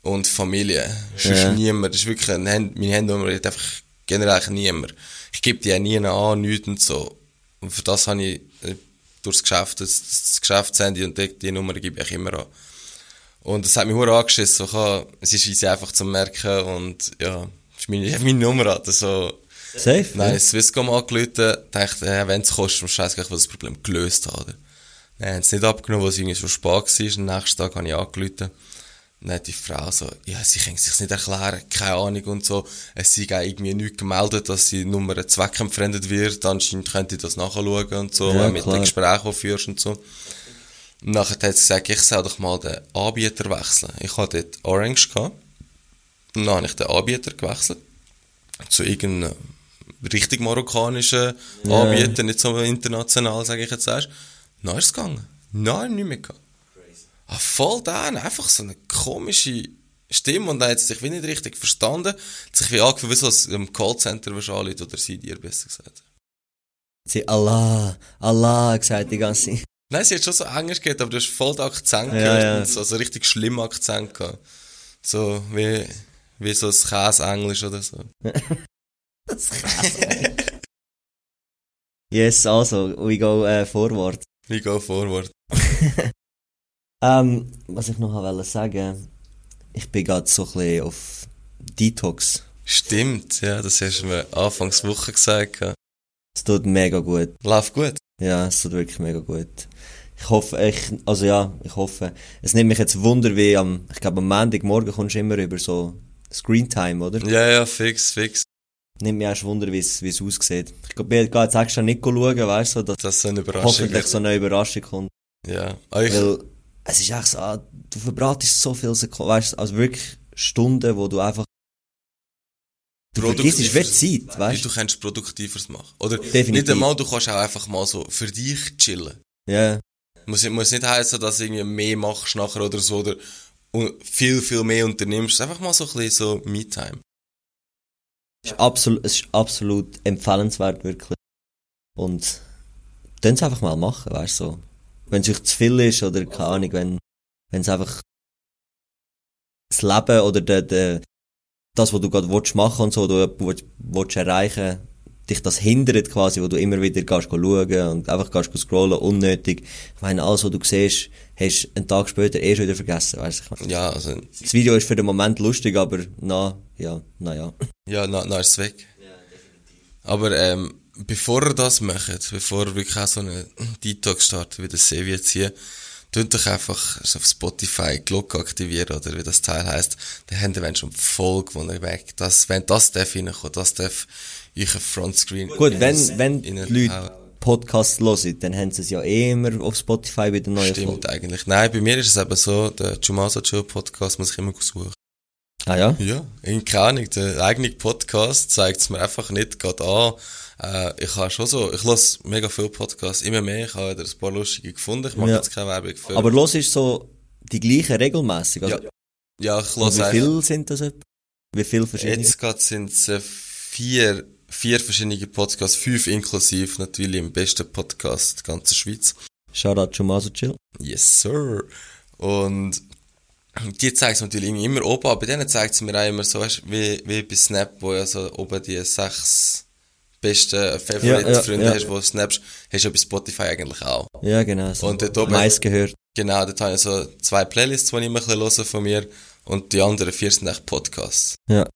Speaker 4: und Familie. Sonst niemand, das ist wirklich, Hand, meine Handnummer hat einfach generell niemand. Ich gebe die auch nie an, nichts und so. Und für das habe ich äh, durchs Geschäft, das, das Geschäftshandy und die, die Nummer gebe ich immer an. Und das hat mich hure angeschissen. Habe, es ist easy einfach zu merken und ja, das ist meine, ich habe meine Nummer hat so,
Speaker 5: Safe?
Speaker 4: nein,
Speaker 5: ja.
Speaker 4: Swisscom angerufen, dachte, äh, wenn es kostet, scheiße, ich will das Problem gelöst haben. Dann haben sie nicht abgenommen, weil es irgendwie schon spät war. Am nächsten Tag habe ich angerufen. Dann hat die Frau so, ja, sie kann sich nicht erklären, keine Ahnung und so. Es sei auch irgendwie nicht gemeldet, dass die Nummer zweckentfremdet wird. Anscheinend könnte ich das nachschauen und so,
Speaker 5: Ja,
Speaker 4: äh, mit den Gesprächen, die führst und so. Und nachher hat sie gesagt, ich soll doch mal den Anbieter wechseln. Ich hatte dort Orange gehabt. Und dann habe ich den Anbieter gewechselt. Zu irgendeinem richtig marokkanischen. Anbieter, nicht so international, sage ich jetzt erst. Dann ist es gegangen. Nein, nicht mehr gehabt. Ah, voll dann, einfach so eine komische Stimme und dann hat sie sich wie nicht richtig verstanden. Hat sich wie angefühlt, wie so einem Callcenter wahrscheinlich, oder sie dir besser gesagt.
Speaker 5: Sie Allah, Allah gesagt die ganze Zeit.
Speaker 4: Nein, sie hat schon so Englisch geredet, aber du hast voll den Akzent
Speaker 5: Ja,
Speaker 4: gehört
Speaker 5: ja.
Speaker 4: und so, so richtig schlimmen Akzent gehabt. So wie, wie so ein Käse-Englisch oder so.
Speaker 5: Yes, also, we go äh, forward.
Speaker 4: We go forward.
Speaker 5: Ähm, was ich noch wollte sagen, ich bin gerade so ein bisschen auf Detox.
Speaker 4: Stimmt, ja, das hast du mir anfangs Woche gesagt. gehabt.
Speaker 5: Es tut mega gut.
Speaker 4: Läuft gut.
Speaker 5: Ja, es tut wirklich mega gut. Ich hoffe, ich, also ja, ich hoffe. Es nimmt mich jetzt Wunder, wie am, ich glaube am Montagmorgen kommst du immer über so Screentime, oder?
Speaker 4: Ja, ja, fix, fix.
Speaker 5: Nimmt mich erst Wunder, wie es, aussieht. Ich gehe jetzt extra nicht schauen, weißt du, dass
Speaker 4: Das so eine
Speaker 5: hoffentlich so eine Überraschung kommt.
Speaker 4: Ja. Ich,
Speaker 5: Weil, es ist echt so, ah, du verbratest so viel Sekunden, weißt du, also wirklich Stunden, wo du einfach, du vergisst wie Zeit, weißt
Speaker 4: du
Speaker 5: du?
Speaker 4: kannst Produktiveres machen. Oder
Speaker 5: Definitiv.
Speaker 4: nicht einmal, du kannst auch einfach mal so für dich chillen.
Speaker 5: Ja,
Speaker 4: Muss, muss nicht heißen, dass du irgendwie mehr machst nachher oder so, oder viel, viel mehr unternimmst. Einfach mal so ein bisschen so Me-Time.
Speaker 5: Ist absolut, es ist absolut empfehlenswert, wirklich. Und, dann es einfach mal machen, weißt du, so. Wenn es euch zu viel ist, oder keine Ahnung, wenn, wenn es einfach, das Leben oder der, der, das, was du gerade machen und so, du willst, willst erreichen, dich das hindert quasi, wo du immer wieder gehst schauen und einfach gehst scrollen, unnötig. Ich meine, alles, was du siehst, hast du einen Tag später eh schon wieder vergessen, weißt du?
Speaker 4: Ja, also,
Speaker 5: Das Video ist für den Moment lustig, aber na, ja, na ja.
Speaker 4: ja, na, na ist es weg. Aber ähm, bevor ihr das macht, bevor ihr wirklich auch so einen Detox startet, wie das Sevi jetzt hier, tut doch einfach auf Spotify die Glocke aktivieren, oder wie das Teil heisst. Dann habt ihr wenn schon die Folge, wo ihr weg. Das, wenn das darf reinkommen, das darf euch ein Frontscreen.
Speaker 5: Gut, wenn, wenn die. Leute Podcasts hören, dann haben sie es ja eh immer auf Spotify bei den neuen
Speaker 4: Stimmt
Speaker 5: Folgen.
Speaker 4: eigentlich. Nein, bei mir ist es eben so, der Jumasa Chill Podcast muss ich immer suchen.
Speaker 5: Ah ja?
Speaker 4: Ja, in keine Ahnung, der eigene Podcast zeigt es mir einfach nicht gerade an. Äh, ich habe schon so, ich lasse mega viele Podcasts, immer mehr, ich habe ein paar lustige gefunden, ich mache
Speaker 5: Ja.
Speaker 4: jetzt keine Werbung für.
Speaker 5: Aber los ist so die gleichen regelmäßig. Also,
Speaker 4: ja, ja, ich lasse
Speaker 5: wie
Speaker 4: eigentlich,
Speaker 5: viel sind das etwa? Wie viel verschiedene?
Speaker 4: jetzt gerade sind es äh, vier, vier verschiedene Podcasts, fünf inklusive, natürlich im besten Podcast der ganzen Schweiz.
Speaker 5: Shoutout Chumazo Chill.
Speaker 4: Yes, sir. Und die zeigt es natürlich immer oben, aber bei denen zeigt es mir auch immer so, weißt, wie, wie bei Snap, wo ja so oben die sechs besten Favorite-Freunde
Speaker 5: Ja, ja, ja.
Speaker 4: hast, wo du snappst, hast du ja bei Spotify eigentlich auch.
Speaker 5: Ja, genau. So.
Speaker 4: Und dort oben-
Speaker 5: Mais gehört.
Speaker 4: Genau, dort habe ich so zwei Playlists, die ich immer ein bisschen höre von mir, und die anderen vier sind echt Podcasts.
Speaker 5: Ja.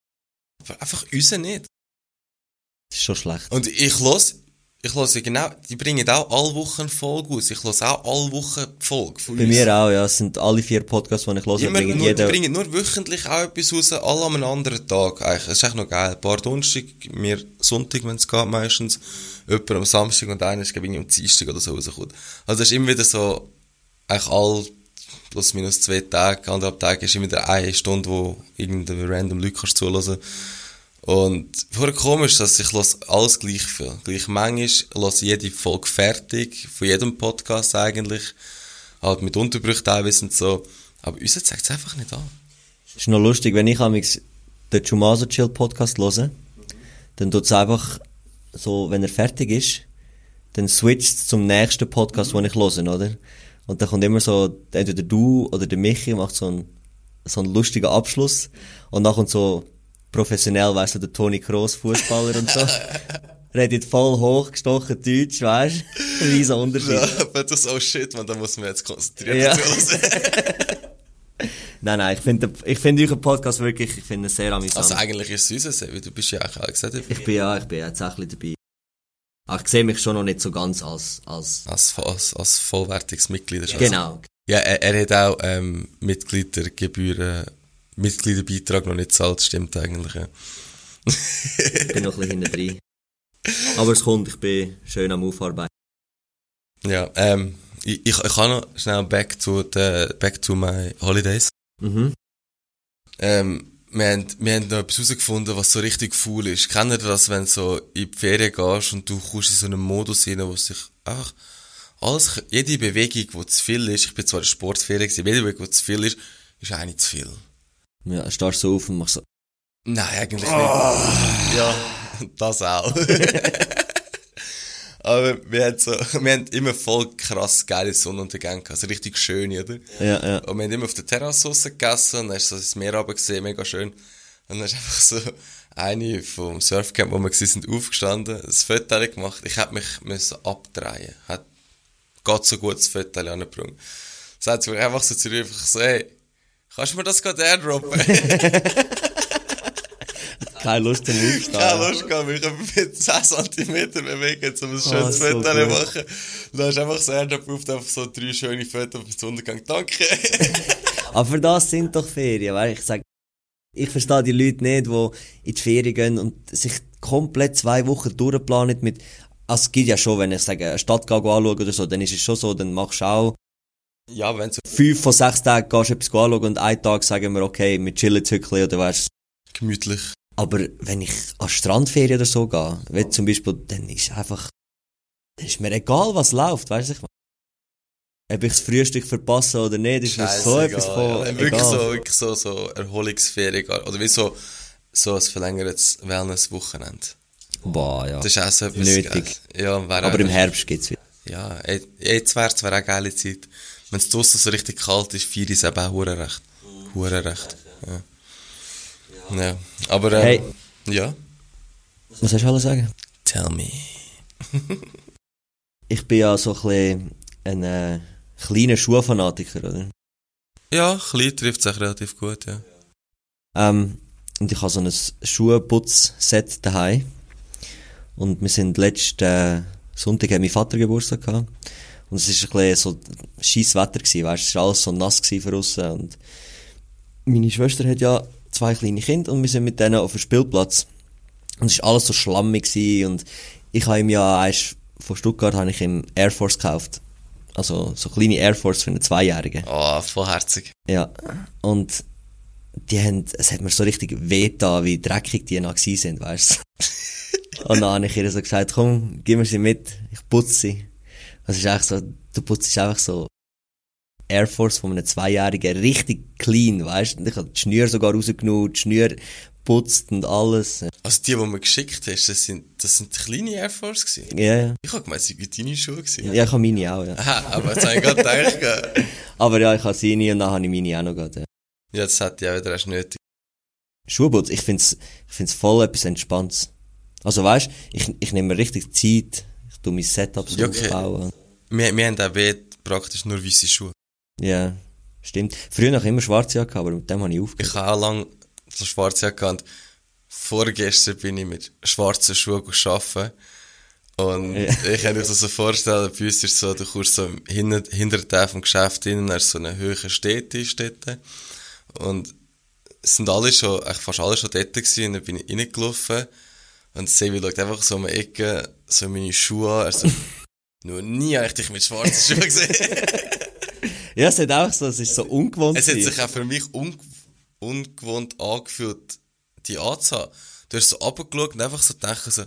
Speaker 4: Aber einfach unsere nicht.
Speaker 5: Das ist schon schlecht.
Speaker 4: Und ich los, ich höre genau, die bringen auch alle Wochen Folge aus. Ich höre auch alle Wochen die Folge von
Speaker 5: Bei
Speaker 4: uns.
Speaker 5: mir auch, ja. Es sind alle vier Podcasts, die ich höre,
Speaker 4: Immer
Speaker 5: bringen
Speaker 4: nur, die
Speaker 5: jeder...
Speaker 4: bringen nur wöchentlich auch etwas raus, alle an einem anderen Tag. Eigentlich. Das ist echt noch geil. Ein paar Donnerstag, mir Sonntag, wenn es geht, meistens. Jemand am Samstag und einer ist, glaube ich, am Dienstag oder so rausgekommen. Also, das ist immer wieder so, eigentlich all plus minus zwei Tage, anderthalb Tage, ist immer wieder eine Stunde, wo irgendein random Leute kannst zuhören. Und vorher komisch, dass ich los alles gleich viel. Gleich manchmal los jede Folge fertig, von jedem Podcast eigentlich. Halt mit Unterbrüchen teilweise und so. Aber uns zeigt es einfach nicht an.
Speaker 5: ist noch lustig, wenn ich amigs den Chumazo Chill Podcast höre, dann tut's einfach so, wenn er fertig ist, dann switcht zum nächsten Podcast, den ich höre, oder? Und dann kommt immer so, entweder du oder der Michi macht so einen, so einen lustigen Abschluss und dann kommt so professionell, weißt du, der Toni Kroos, Fußballer und so. Redet voll hochgestochen Deutsch, weißt du? Riesen Unterschied.
Speaker 4: Ja, aber das oh shit, man, da muss man jetzt konzentrieren.
Speaker 5: Ja. Nein, nein, ich finde, ich finde euren Podcast wirklich, ich finde sehr amüsant.
Speaker 4: Also eigentlich ist es unser, weil du bist ja auch gesagt,
Speaker 5: Ich bin ja, ich bin jetzt auch ein bisschen dabei. Aber ich sehe mich schon noch nicht so ganz als, als,
Speaker 4: als, als, als vollwertiges Mitglied.
Speaker 5: genau.
Speaker 4: Ja, er, er hat auch ähm, Mitgliedergebühren, Mitgliederbeitrag noch nicht zahlt, stimmt eigentlich. Ja.
Speaker 5: Ich bin noch ein bisschen hinten drin. Aber es kommt, ich bin schön am Aufarbeiten.
Speaker 4: Ja, ähm, ich, ich, ich kann noch schnell back to, the, back to my holidays.
Speaker 5: Mhm.
Speaker 4: Ähm, wir haben, wir haben noch etwas herausgefunden, was so richtig cool ist. Kennt ihr das, wenn du so in die Ferien gehst und du kommst in so einen Modus rein, wo sich einfach alles, jede Bewegung, die zu viel ist, ich bin zwar in der Sportferien gewesen, jede Bewegung, die zu viel ist, ist eine zu viel.
Speaker 5: Ja, du so auf und machst so,
Speaker 4: Nein, eigentlich nicht. Ja, das auch. Aber wir haben, so, wir haben immer voll krass geile Sonnenuntergänge gehabt, also richtig schön, oder?
Speaker 5: ja, ja.
Speaker 4: Und wir haben immer auf der Terrasse gegessen und dann hast du so das Meer gesehen, mega schön. Und dann ist einfach so eine vom Surfcamp, wo wir gewesen sind, aufgestanden, ein Foto gemacht. Ich hätte mich müssen abdrehen. Hat Gott so gut das Foto angebracht. So hat sie mir einfach so zurück, einfach so, hey, kannst du mir das gerade airdroppen?
Speaker 5: Keine Lust zum Aufstehen.
Speaker 4: Keine Lust gehabt, mich mit 10 cm bewegen, um ein schönes
Speaker 5: Ah, so
Speaker 4: Foto zu machen. Dann hast du einfach so airdrop auf, einfach so drei schöne Fotos vom Sonnengang. Danke!
Speaker 5: Aber für das sind doch Ferien, weil ich sag, ich verstehe die Leute nicht, die in die Ferien gehen und sich komplett zwei Wochen durchplanen mit, also es gibt ja schon, wenn ich sage, eine Stadt gehe anschauen oder so, dann ist es schon so, dann machst du auch
Speaker 4: ja, wenn so
Speaker 5: fünf von sechs Tagen gehst du etwas anschauen und einen Tag sagen wir, okay, wir chillen jetzt heute oder weißt
Speaker 4: gemütlich.
Speaker 5: Aber wenn ich an Strandferien oder so gehe, wie zum Beispiel, dann ist einfach, dann ist mir egal, was läuft, weißt du, ich meine. Ob ich das Frühstück verpasse oder nicht, ist mir so etwas von,
Speaker 4: ja. Wirklich so, wirklich so, so Erholungsferien. Oder wie so, so ein verlängertes Wellness-Wochenende.
Speaker 5: Boah, ja.
Speaker 4: Das ist auch so etwas
Speaker 5: Nötig.
Speaker 4: Ja,
Speaker 5: Aber im
Speaker 4: auch-
Speaker 5: Herbst geht's wieder.
Speaker 4: Ja, ey, jetzt wäre es auch eine geile Zeit. Wenn es draussen so richtig kalt ist, feiere ich es eben auch recht. Hure recht. Ja. ja. Aber, ähm,
Speaker 5: Hey.
Speaker 4: ja.
Speaker 5: Was hast du alles sagen?
Speaker 4: Tell me.
Speaker 5: Ich bin ja so ein bisschen ein äh, kleiner Schuhfanatiker, oder?
Speaker 4: Ja, klein trifft sich relativ gut, ja.
Speaker 5: Ähm, und ich habe so ein Schuhputzset daheim. Und wir sind letzten äh, Sonntag hat mein Vater Geburtstag gehabt. Und es war ein bisschen so scheiß Wetter gewesen, weißt, es war alles so nass für aussen. Und meine Schwester hat ja zwei kleine Kinder und wir sind mit denen auf dem Spielplatz. Und es war alles so schlammig gewesen und ich habe ihm ja eins von Stuttgart habe ich ihm Air Force gekauft. Also so kleine Air Force für einen Zweijährigen.
Speaker 4: Oh, vollherzig.
Speaker 5: Ja, und die haben, es hat mir so richtig wehgetan, wie dreckig die noch sind, weißt du. und dann habe ich ihr so gesagt, komm, gib mir sie mit, ich putze sie. Das ist echt so, du putzt einfach so Air Force von einem Zweijährigen richtig clean, weißt du. Ich habe die Schnür sogar rausgenommen, die Schnür putzt und alles.
Speaker 4: Also die, die mir geschickt hast, das sind, das sind kleine Air Force gewesen.
Speaker 5: Ja, ja.
Speaker 4: Ich habe gemeint, sie waren deine Schuhe gewesen.
Speaker 5: Ja, ich habe meine auch, ja.
Speaker 4: Aha, aber jetzt habe ich gerade gedacht,
Speaker 5: Aber ja, ich habe seine und dann habe ich meine auch noch gehabt, ja.
Speaker 4: ja, das hätte ich auch wieder erst nötig.
Speaker 5: Schuhputz, ich find's, ich find's voll etwas Entspanntes. Also weißt, ich, ich nehme mir richtig Zeit, ich tu mein Setup so
Speaker 4: Ja, okay.
Speaker 5: aufbauen.
Speaker 4: Wir, wir haben auch praktisch nur weiße Schuhe.
Speaker 5: Ja, stimmt. Früher noch immer schwarze Jacke, aber mit dem habe ich aufgehört.
Speaker 4: Ich habe auch lange so schwarze Jacke gehabt. Vorgestern bin ich mit schwarzen Schuhen arbeiten. Und
Speaker 5: Ja.
Speaker 4: ich kann mir das so vorstellen, bei uns ist so, du kommst so im hinter, Hinterteil vom Geschäft rein, da ist so eine höhere Städte dort. Und es sind alle schon, eigentlich fast alle schon dort gewesen, und dann bin ich reingelaufen. Und Sevi schaut einfach so um die Ecke, so meine Schuhe an, er so, noch nie habe ich dich mit schwarzen Schuhen gesehen.
Speaker 5: Ja, es hat auch so, es ist so ungewohnt.
Speaker 4: Es hat sich auch für mich un ungewohnt angefühlt, die anzuhaben. Du hast so runtergeschaut und einfach so gedacht, so,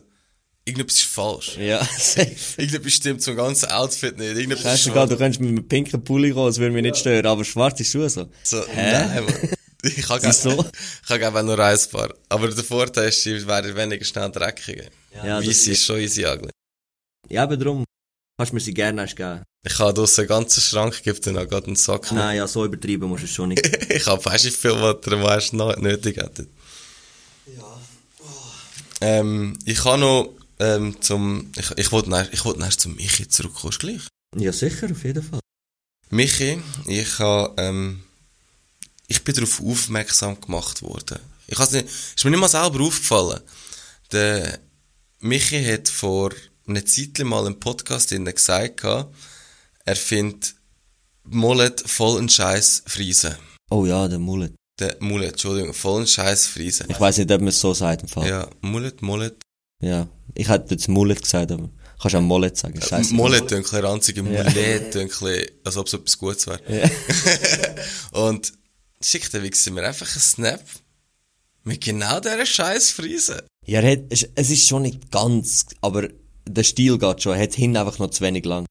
Speaker 4: irgendetwas ist falsch.
Speaker 5: Ja, safe.
Speaker 4: Irgendetwas stimmt zum ganzen Outfit nicht. Irgendetwas
Speaker 5: Scheißegal, du könntest mit einem pinken Pulli kommen, das würde mich nicht stören, aber schwarze Schuhe so.
Speaker 4: So,
Speaker 5: Hä?
Speaker 4: nein, Mann. Ich habe
Speaker 5: Wieso?
Speaker 4: Ich habe nur ein Paar. Aber der Vorteil ist, sie werden weniger schnell dreckig.
Speaker 5: Ja, das
Speaker 4: Weisse ist schon easy ugly.
Speaker 5: Ja, aber drum. Kannst du mir sie gerne erst geben.
Speaker 4: Ich habe draussen einen ganzen Schrank, gibt dann auch gerade einen Sack.
Speaker 5: Nein, ja, so übertrieben musst du es schon nicht.
Speaker 4: ich habe fast nicht viel, was ihr meist noch nötig hättet. Ähm, ich habe noch, ähm, zum, ich, ich wollte nachher, ich nachher zum Michi zurückkommen, gleich.
Speaker 5: ja, sicher, auf jeden Fall.
Speaker 4: Michi, ich habe, ähm, ich bin darauf aufmerksam gemacht worden. Ich has nicht, ist mir nicht mal selber aufgefallen. Der Michi hat vor einer Zeit mal im Podcast innen gesagt, er findet Mollet voll ein Scheiß Friese.
Speaker 5: Oh ja, der Mullet.
Speaker 4: Der Mullet, Entschuldigung, voll ein Scheiß Friese.
Speaker 5: Ich weiss nicht, ob man es so sagt im Fall. Ja.
Speaker 4: Ja, Mullet, Mullet.
Speaker 5: Ich hätte jetzt Mullet gesagt, aber kannst auch Mollet sagen. Scheiße.
Speaker 4: Mollet tönt ein bisschen ranzig, Mullet tönt ein bisschen, als ob es etwas Gutes wäre.
Speaker 5: Ja.
Speaker 4: Und schickt der Wichser mir einfach einen Snap mit genau dieser scheiß Friese.
Speaker 5: Ja, er hat, es- ist schon nicht ganz, aber der Stil geht schon. Er hat hin einfach noch zu wenig lang.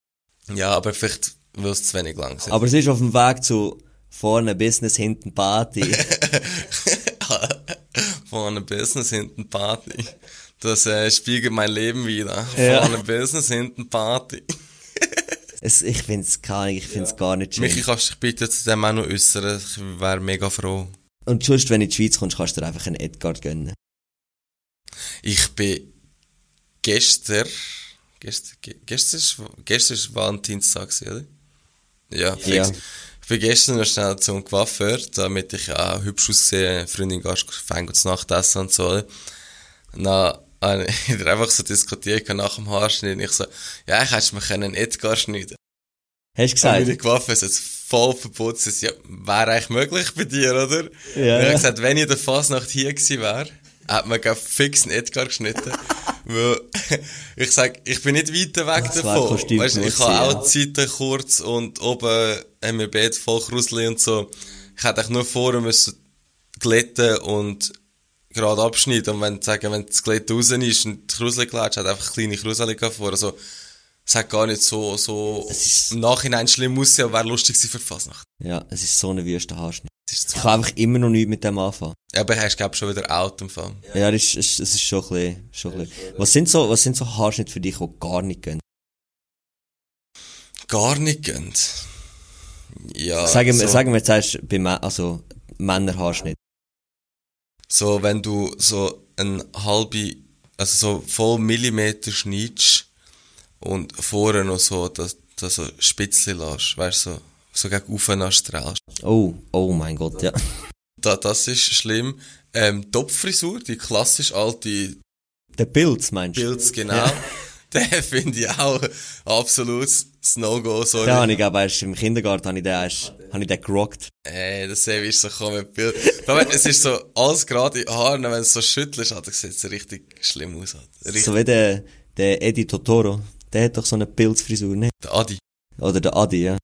Speaker 4: Ja, aber vielleicht, weil es zu wenig lang ist.
Speaker 5: Aber es ist auf dem Weg zu vorne Business, hinten Party.
Speaker 4: Vorne Business, hinten Party. Das äh, spiegelt mein Leben wieder.
Speaker 5: Ja.
Speaker 4: Vorne Business, hinten Party.
Speaker 5: es, ich find's gar nicht, ich find's gar nicht schön.
Speaker 4: Michi, kannst du dich bitte zu dem auch noch äußern? Ich wäre mega froh.
Speaker 5: Und sonst, wenn du in die Schweiz kommst, kannst du dir einfach einen Edgar gönnen.
Speaker 4: Ich bin gestern, gestern, ge- gestern ist Valentinstag, oder? Ja, fix.
Speaker 5: Ja.
Speaker 4: Ich bin gestern noch schnell zum Coiffeur, damit ich auch hübsch aussehe, Freundin gehst, fängt zu Nacht essen und so, oder? Dann habe ich wieder einfach so diskutiert nach dem Haarschnitt und ich so, ja, ich hätte mir können einen Edgar schneiden
Speaker 5: Hast du gesagt?
Speaker 4: mit der Coiffeur ist jetzt voll so, ja, wäre eigentlich möglich bei dir, oder?
Speaker 5: Ja,
Speaker 4: Und ich habe gesagt, wenn ich in der Fasnacht hier gewesen wäre, hätte man glaub, fix einen Edgar geschnitten. Weil, ich sag, ich bin nicht weit weg
Speaker 5: Das
Speaker 4: davon. Weißt, ich habe auch die Zeiten kurz und oben haben wir Bett voll Krusli und so. Ich hätte nur vorher müssen glätten und gerade abschneiden. Und wenn, sagen, wenn das Glätt raus ist und die Krusli glätst, hat einfach kleine Krusli vor. Also, es hat gar nicht so, so,
Speaker 5: ist-
Speaker 4: im Nachhinein schlimm aussehen, aber wäre lustig gewesen für die Fasnacht.
Speaker 5: Ja, es ist so ein wüster Haarschnitt.
Speaker 4: Das
Speaker 5: Ich kann einfach immer noch nichts mit dem anfangen.
Speaker 4: Ja, aber hast, glaub schon wieder out im Fall.
Speaker 5: Ja, das ist, es ist schon ein bisschen, schon ein bisschen. Was sind so, was sind so Haarschnitte für dich, die gar nicht gehen?
Speaker 4: Gar nicht gönnt. Ja.
Speaker 5: sagen, wir,
Speaker 4: so,
Speaker 5: sagen wir jetzt erst bei also Männerhaarschnitt.
Speaker 4: So, wenn du so eine halbe also so voll Millimeter schneidest und vorne noch so, dass du so Spitzchen lässt, weißt du, so, so gegen oben strahlst.
Speaker 5: Oh, oh mein Gott, ja.
Speaker 4: Da, das ist schlimm. Ähm, Topfrisur, die klassisch alte
Speaker 5: Der Pilz, meinst du?
Speaker 4: Pilz, genau. Den finde ich auch absolutes No-Go.
Speaker 5: Den habe ich, glaube erst im Kindergarten habe ich den, erst, habe ich den gerockt.
Speaker 4: Ey, das sehe ich so kommen mit Bild. Aber es ist so alles gerade in Haaren, wenn du es so schüttelst, Alter, sieht es richtig schlimm aus. Richtig.
Speaker 5: So wie der, der Eddie Totoro. Der hat doch so eine Pilzfrisur, ne?
Speaker 4: Der Adi.
Speaker 5: Oder der Adi, ja.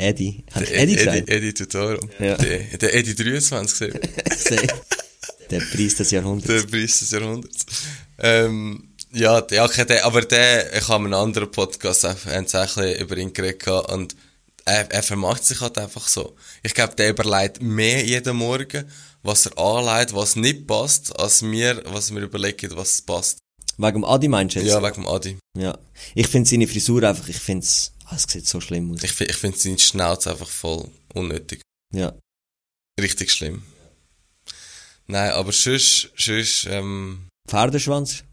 Speaker 5: Eddie. Hast Eddie
Speaker 4: Eddie,
Speaker 5: gesagt?
Speaker 4: Eddie Tutoro.
Speaker 5: Ja.
Speaker 4: Der, der Eddie 23 gesehen.
Speaker 5: der Preis des Jahrhunderts.
Speaker 4: der Preis des Jahrhunderts. Ähm, ja, der, okay, der, aber der, ich habe einen anderen Podcast, haben sie ein bisschen über ihn geredet und er, er vermacht sich halt einfach so. Ich glaube, der überlegt mehr jeden Morgen, was er anlegt, was nicht passt, als mir, was mir überlegt, was passt.
Speaker 5: Wegen dem Adi meinst du jetzt?
Speaker 4: Ja, wegen dem Adi.
Speaker 5: ja. Ich finde seine Frisur einfach, ich finde es, ah, es sieht so schlimm aus.
Speaker 4: Ich, ich finde seine Schnauze einfach voll unnötig.
Speaker 5: Ja.
Speaker 4: Richtig schlimm. Nein, aber sonst, sonst, ähm,
Speaker 5: Pferdeschwanz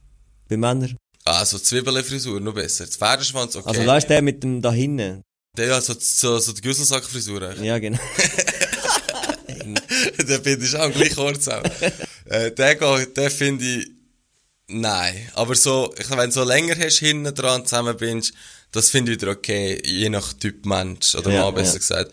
Speaker 5: bei Männern.
Speaker 4: also Zwiebelfrisur noch besser. Das Pferdeschwanz, okay.
Speaker 5: Also weißt du, der mit dem da hinten?
Speaker 4: Der ja, so, so, so die Güsselsackfrisur.
Speaker 5: Ja, genau.
Speaker 4: der finde ich auch gleich kurz auch. äh, der geht, der finde ich, nein. Aber so, ich, wenn du so länger hast, hinten dran zusammen bist, das finde ich wieder okay, je nach Typ Mensch, oder
Speaker 5: Ja,
Speaker 4: mal besser
Speaker 5: ja.
Speaker 4: gesagt.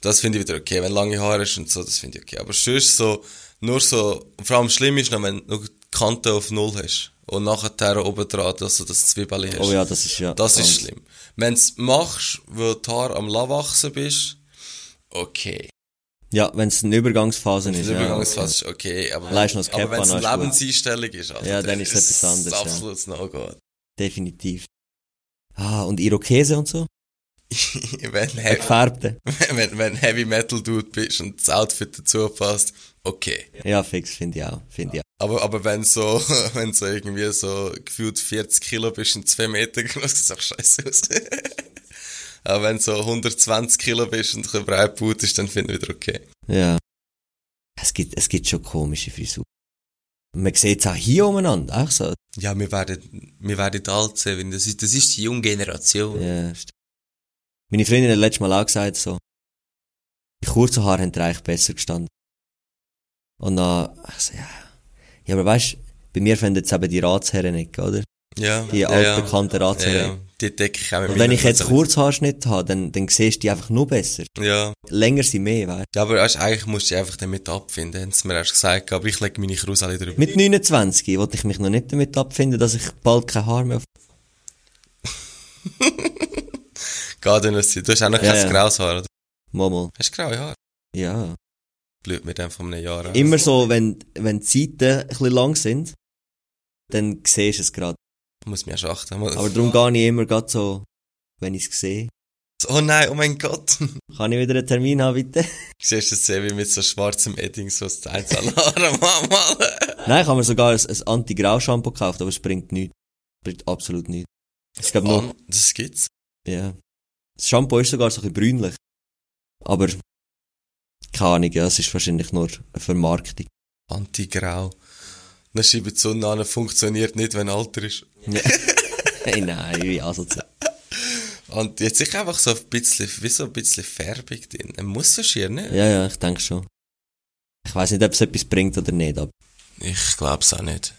Speaker 4: Das finde ich wieder okay. Wenn du lange Haare hast und so, das finde ich okay. Aber sonst so, nur so, vor allem schlimm ist noch, wenn du die Kante auf Null hast. Und nachher oben dran, dass du das Zwiebeli hast.
Speaker 5: Oh ja, das ist ja.
Speaker 4: Das ist schlimm. Wenn du es machst, weil du die Haare am Lawachsen bist, okay.
Speaker 5: Ja, wenn es eine Übergangsphase ist.
Speaker 4: Die
Speaker 5: ja.
Speaker 4: Übergangsphase ist okay, aber, aber wenn es eine
Speaker 5: ist.
Speaker 4: Lebenseinstellung ist, also,
Speaker 5: Ja, dann ist es etwas
Speaker 4: es
Speaker 5: anderes, ja.
Speaker 4: absolut no-go.
Speaker 5: Definitiv. Ah, und Irokese und so?
Speaker 4: wenn, Heavy, wenn, wenn Heavy Metal Dude bist und das Outfit dazu passt, okay.
Speaker 5: Ja, fix, finde ich auch. Finde ich auch.
Speaker 4: Aber, aber wenn so, wenn so irgendwie so gefühlt 40 Kilo bist und 2 Meter groß, sieht auch scheiße aus. aber wenn so 120 Kilo bist und ein breit ist, dann finde ich wieder okay.
Speaker 5: Ja. Es gibt, es gibt schon komische Frisuren. Man sieht es auch hier umeinander, auch so.
Speaker 4: Ja, wir werden, wir werden alt sein, das ist, das ist die junge Generation.
Speaker 5: Ja, stimmt. Meine Freundin hat letztes Mal auch gesagt, so, die kurzen Haare haben dir eigentlich besser gestanden. Und dann, ich so, ja. Ja, aber weißt, bei mir finden jetzt eben die Ratsherren nicht, oder?
Speaker 4: Ja.
Speaker 5: Die
Speaker 4: ja,
Speaker 5: altbekannten
Speaker 4: ja,
Speaker 5: Ratsherren.
Speaker 4: ja. Die decke ich auch mit
Speaker 5: Und wenn ich jetzt
Speaker 4: Wurzeln.
Speaker 5: Kurzhaarschnitt habe, dann, dann siehst du die einfach nur besser.
Speaker 4: Ja.
Speaker 5: Länger sind mehr, weißt
Speaker 4: Ja, aber weißt, eigentlich musst du dich einfach damit abfinden, haben sie mir erst gesagt, aber ich lege meine Kruse drüber.
Speaker 5: Mit 29 wollte ich mich noch nicht damit abfinden, dass ich bald kein Haar mehr auf...
Speaker 4: Geht in das Du hast auch noch
Speaker 5: Ja,
Speaker 4: kein
Speaker 5: ja.
Speaker 4: graues Haar, oder?
Speaker 5: Momo.
Speaker 4: Hast du graue Haare?
Speaker 5: Ja.
Speaker 4: Blüht mir dann von einem Jahr an.
Speaker 5: Immer so, wenn, wenn die Seiten ein bisschen lang sind, dann siehst du es gerade.
Speaker 4: Muss mich erst achten.
Speaker 5: Aber darum gehe ich immer gerade so, wenn ich es sehe.
Speaker 4: Oh nein, oh mein Gott.
Speaker 5: Kann ich wieder einen Termin haben, bitte?
Speaker 4: Siehst du das wie mit so schwarzem Edding, so das mal, mal.
Speaker 5: Nein, ich habe mir sogar ein, ein Anti-Grau-Shampoo gekauft, aber es bringt nichts. Bringt absolut nichts. Ich glaube nur,
Speaker 4: Das gibt's.
Speaker 5: ja. Das Shampoo ist sogar so ein bisschen brünlich. Aber, keine Ahnung, ja, es ist wahrscheinlich nur eine Vermarktung.
Speaker 4: Anti-Grau. Dann schreibt die Sonne an, funktioniert nicht, wenn Alter ist.
Speaker 5: Hey, nein, wie asozial.
Speaker 4: Und jetzt ist einfach so ein bisschen, wie so ein bisschen Färbung drin. Ein muss so schier, ne?
Speaker 5: Ja, ja, ich denke schon. Ich weiß nicht, ob es etwas bringt oder nicht, aber
Speaker 4: Ich glaub's auch nicht.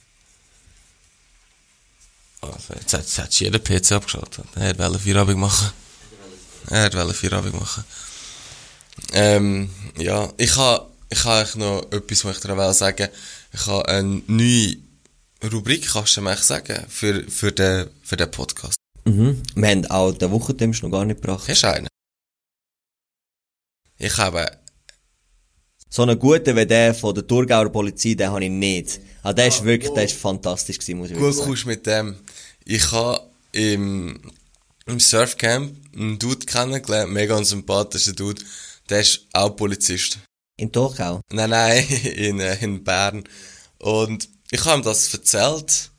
Speaker 4: Also, jetzt hat, jetzt hat jeder PC abgeschaltet. Er wollte Feierabend machen. Er wollte Feierabend machen. Ähm, ja, ich ha, ich ha noch etwas, was ich dir sagen. Ich ha eine neue Rubrik, kannst du mir sagen, für, für den, für den Podcast.
Speaker 5: mhm. wir haben auch den Wochentims noch gar nicht gebracht.
Speaker 4: Hast du einen? Ich habe,
Speaker 5: So einen guten wie der von der Thurgauer Polizei, den habe ich nicht. Ah, der ist wirklich, der ist fantastisch gewesen, muss ich
Speaker 4: gut
Speaker 5: sagen.
Speaker 4: kommst mit dem. Ich ha im, im Surfcamp einen Dude kennengelernt, mega ein sympathischer Dude. Der ist auch Polizist.
Speaker 5: In Thurgau?
Speaker 4: Nein, nein, in, äh, in Bern. Und ich habe ihm das erzählt.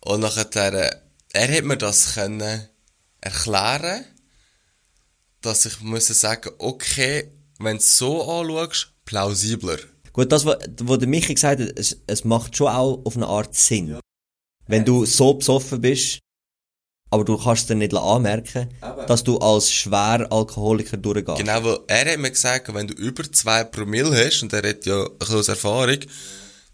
Speaker 4: Und nachher, äh, er hat mir das können erklären, dass ich muss sagen, okay, wenn du es so anschaust, plausibler.
Speaker 5: Gut, das, was, der Michi gesagt hat, es, es macht schon auch auf eine Art Sinn. Wenn du so besoffen bist, aber du kannst dir nicht anmerken, dass du als schwer Alkoholiker durchgehst.
Speaker 4: Genau, weil er hat mir gesagt, wenn du über zwei Promille hast, und er hat ja ein bisschen Erfahrung,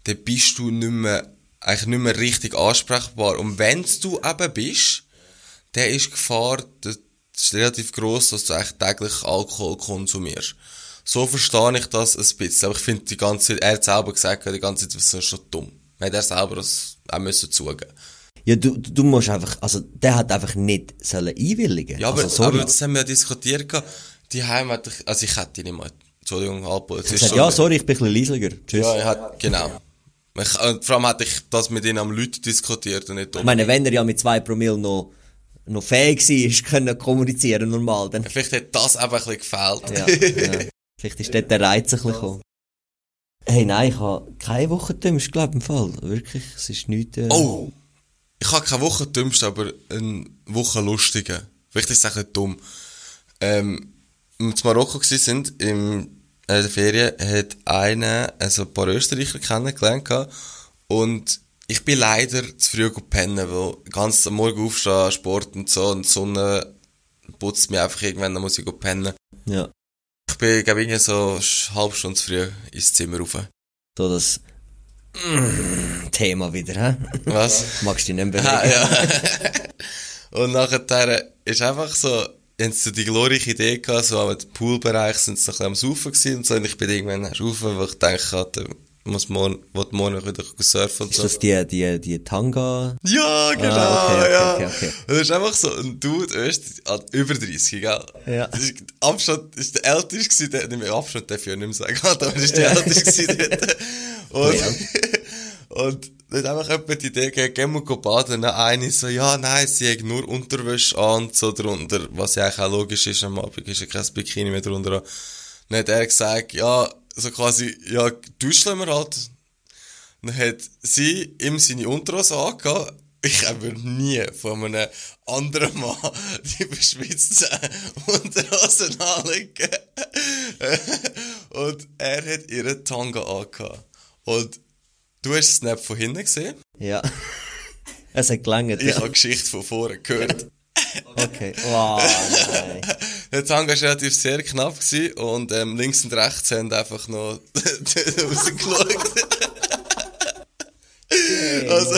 Speaker 4: dann bist du nicht mehr, eigentlich nicht mehr richtig ansprechbar. Und wenn du eben bist, dann ist die Gefahr, das ist relativ gross, dass du eigentlich täglich Alkohol konsumierst. So verstehe ich das ein bisschen. Aber ich finde die ganze Zeit, er hat selber gesagt, die ganze Zeit, ist schon dumm. Hat er selber das auch müssen zugeben.
Speaker 5: Ja, du, du musst einfach, also, der hat einfach nicht sollen einwilligen.
Speaker 4: Ja, aber,
Speaker 5: also,
Speaker 4: aber das haben wir ja diskutiert. Die Heim hat, ich- also ich hätte nicht mal, Entschuldigung, Alpo, jetzt
Speaker 5: Er
Speaker 4: ist
Speaker 5: sagt,
Speaker 4: schon-
Speaker 5: ja, sorry, ich bin ein bisschen leisliger. Tschüss.
Speaker 4: Ja, er hat, genau. Ich, und vor allem hätte ich das mit ihnen am Leuten diskutiert und nicht
Speaker 5: Ich meine, wenn er ja mit zwei Promille noch, noch fähig war, können kommunizieren normal, dann,
Speaker 4: Vielleicht hat das eben ein bisschen gefehlt.
Speaker 5: ja, ja. Vielleicht ist dort der Reiz ein bisschen gekommen. Hey, nein, ich habe keine Woche gedümmst, glaube im Fall. Wirklich, es ist nichts, äh,
Speaker 4: Oh! Ich habe keine Woche dümmst, aber eine Woche lustige. Vielleicht ist es auch nicht dumm. Ähm, als wir in Marokko im, äh, in der Ferien, hat einer, also ein paar Österreicher kennengelernt und ich bin leider zu früh gepennt, weil ganz am Morgen aufstehen, Sport und so, und die Sonne putzt mich einfach irgendwann, dann muss ich pennen.
Speaker 5: ja.
Speaker 4: Ich bin, glaube ich, irgendwie so eine halbe Stunde zu früh ins Zimmer rauf.
Speaker 5: So das mm, Thema wieder, hä?
Speaker 4: Was?
Speaker 5: Magst du dich nicht bewegen?
Speaker 4: Ah, ja. und nachher ist einfach so, haben sie so die glorreiche Idee gehabt, so am Poolbereich sind sie ein bisschen am Saufen gewesen und so, und ich bin irgendwann rauf, weil ich denke, hatte, muss morgen, will morgen wieder surfen und
Speaker 5: Ist
Speaker 4: so.
Speaker 5: das die, die, die Tanga?
Speaker 4: Ja, genau,
Speaker 5: Ah, okay, okay,
Speaker 4: ja.
Speaker 5: okay, okay.
Speaker 4: Und das ist einfach so ein Dude, Öst, ah, über 30, gell?
Speaker 5: Ja.
Speaker 4: Das ist, Abstand, ist der älteste gewesen, der, nicht mehr Abstand darf ich ja nicht mehr sagen, aber das ist der älteste gewesen Und, und dann hat einfach jemand die Idee gegeben, gehen wir baden. Dann eine so, ja, nein, sie hat nur Unterwäsche an und so drunter, was ja eigentlich auch logisch ist, am Abend ist ja kein Bikini mehr drunter an. Dann hat er gesagt, ja, so quasi, ja, duschen wir halt. Dann hat sie ihm seine Unterhose angehabt. Ich habe nie von einem anderen Mann die beschwitzten Unterhosen anlegen. Und er hat ihre Tanga angehabt. Und du hast nicht von hinten gesehen.
Speaker 5: Ja. es hat gelangt,
Speaker 4: Ich
Speaker 5: ja.
Speaker 4: habe die Geschichte von vorne gehört.
Speaker 5: Okay. Wow, nein.
Speaker 4: Der Tanga war relativ sehr knapp gewesen und ähm, links und rechts haben einfach noch rausgeschaut. also,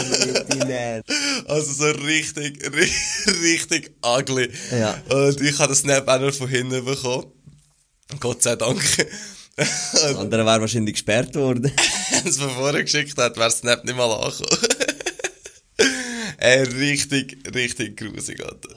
Speaker 4: also so richtig, ri- richtig ugly.
Speaker 5: Ja.
Speaker 4: Und ich habe das Snap auch noch von hinten bekommen. Gott sei Dank.
Speaker 5: Das andere wäre wahrscheinlich gesperrt worden.
Speaker 4: Wenn es von vorne geschickt hat, wäre Snap nicht mal angekommen. Ey, richtig, richtig grusig, Alter.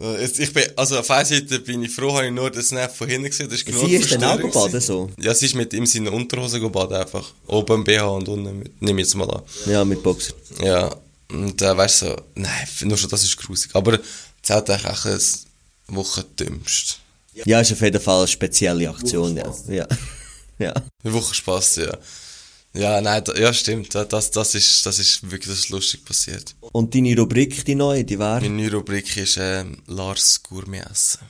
Speaker 4: Äh, Jetzt, ich bin, also auf einer Seite bin ich froh, habe ich nur den Snap von hinten gesehen, das ist genug
Speaker 5: Sie ist dann auch
Speaker 4: gewesen.
Speaker 5: so?
Speaker 4: Ja, sie ist mit ihm seine Unterhose gebadet einfach. Oben im BH und unten, mit, nehme ich jetzt mal an.
Speaker 5: Ja, mit Boxer.
Speaker 4: Ja, und äh, weißt du, so, nein, nur schon das ist grusig. Aber es hat eigentlich auch eine Woche dümmst.
Speaker 5: Ja, ist auf jeden Fall eine spezielle Aktion, ja. Ja. Ja.
Speaker 4: Eine Woche Spaß, ja. Ja, nein, da, ja, stimmt. Das, das ist, das ist wirklich das ist lustig passiert.
Speaker 5: Und deine Rubrik, die neue, die wäre
Speaker 4: Meine neue Rubrik ist ähm, Lars Gourmet-Essen.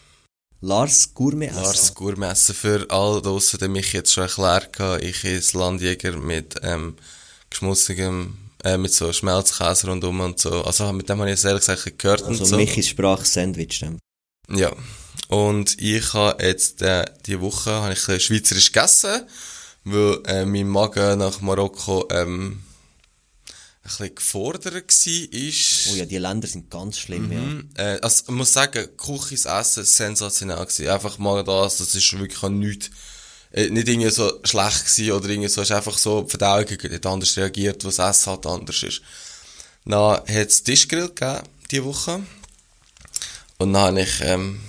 Speaker 5: Lars Gourmet Essen.
Speaker 4: Lars Gourmet-Essen. Für all draussen, die mich jetzt schon erklärt haben, ich esse Landjäger mit ähm, geschmutzigem, äh, mit so Schmelzkäse rundum und so. Also mit dem habe ich jetzt ehrlich gesagt gehört und
Speaker 5: Also
Speaker 4: so.
Speaker 5: Michis Sprache Sandwich. dann.
Speaker 4: Ja. Und ich habe jetzt äh, die Woche habe ich ein schweizerisch gegessen, weil äh, mein Magen nach Marokko ähm, ein bisschen gefordert war.
Speaker 5: Oh ja, die Länder sind ganz schlimm, ja.
Speaker 4: Äh, also, ich muss sagen, Küchis Essen sensationell gewesen. Einfach mal das, das ist wirklich nichts, äh, nicht irgendwie so schlecht gewesen oder irgendwie so, ist einfach so, die Verdauung hat anders reagiert, was das Essen halt anders ist. Dann hat es Tischgrill gegeben, diese Woche. Und dann habe ich, ähm,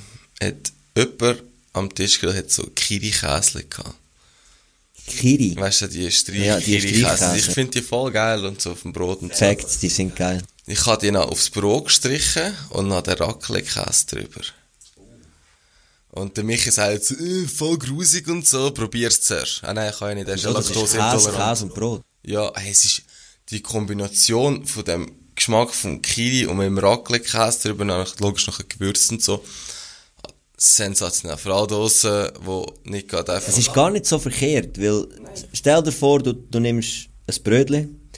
Speaker 4: hat jemand am Tischgrill hat so Kiri-Käse gehabt.
Speaker 5: Kiri.
Speaker 4: Weißt du, die Streich,
Speaker 5: Ja, die
Speaker 4: Kiri-Käse.
Speaker 5: Streichkäse.
Speaker 4: Ich finde die voll geil und so auf dem Brot und so.
Speaker 5: Facts, die sind geil.
Speaker 4: Ich habe die noch aufs Brot gestrichen und noch den Raclette-Käse drüber. Und der Michi sagt jetzt, äh, voll grusig und so, probier's zuerst. Ah nein, kann ich nicht, der ist ja laktoseintolerant.
Speaker 5: Käse und Brot.
Speaker 4: Ja, hey, es ist die Kombination von dem Geschmack vom Kiri und mit dem Raclette-Käse drüber, dann logisch noch ein Gewürz und so. Sensationell. Vor allem draussen, wo nicht gerade einfach...
Speaker 5: Es ist gar nicht so verkehrt, weil stell dir vor, du, du nimmst ein Brötchen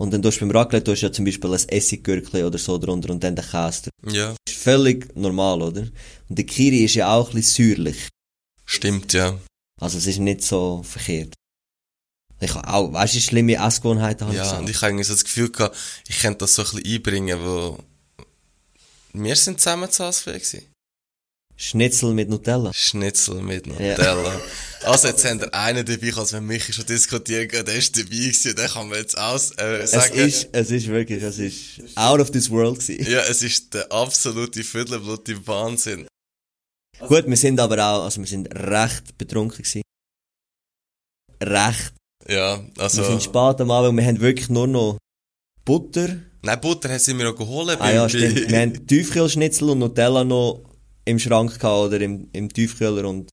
Speaker 5: Und dann tust du beim Raclette tust du ja zum Beispiel ein Essiggürkli oder so drunter und dann den Käse.
Speaker 4: Ja,
Speaker 5: Das ist völlig normal, oder? Und der Kiri ist ja auch ein bisschen säuerlich.
Speaker 4: stimmt, ja.
Speaker 5: Also es ist nicht so verkehrt. Ich habe auch, weißt du, schlimme Essgewohnheiten habe
Speaker 4: Ja,
Speaker 5: ich
Speaker 4: und
Speaker 5: so.
Speaker 4: ich habe irgendwie so das Gefühl gehabt, ich könnte das so ein bisschen einbringen, wo wir sind zusammen zu Hause gewesen.
Speaker 5: Schnitzel mit Nutella.
Speaker 4: Schnitzel mit Nutella. Also jetzt haben wir einen dabei, als wenn Michi schon diskutieren geht, der ist dabei gewesen, den kann man jetzt aus, äh,
Speaker 5: Es
Speaker 4: sagen.
Speaker 5: ist, es ist wirklich, es ist out of this world gewesen.
Speaker 4: ja, es ist der absolute Viertelblut im Wahnsinn.
Speaker 5: Gut, wir sind aber auch, also wir sind recht betrunken gewesen. Recht.
Speaker 4: Ja, also.
Speaker 5: Wir sind spät am Abend wir haben wirklich nur noch Butter.
Speaker 4: Nein, Butter haben sie mir noch geholt.
Speaker 5: Ah ja, stimmt. Wir haben Tiefkühlschnitzel und Nutella noch im Schrank gehabt oder im, im Tiefkühler und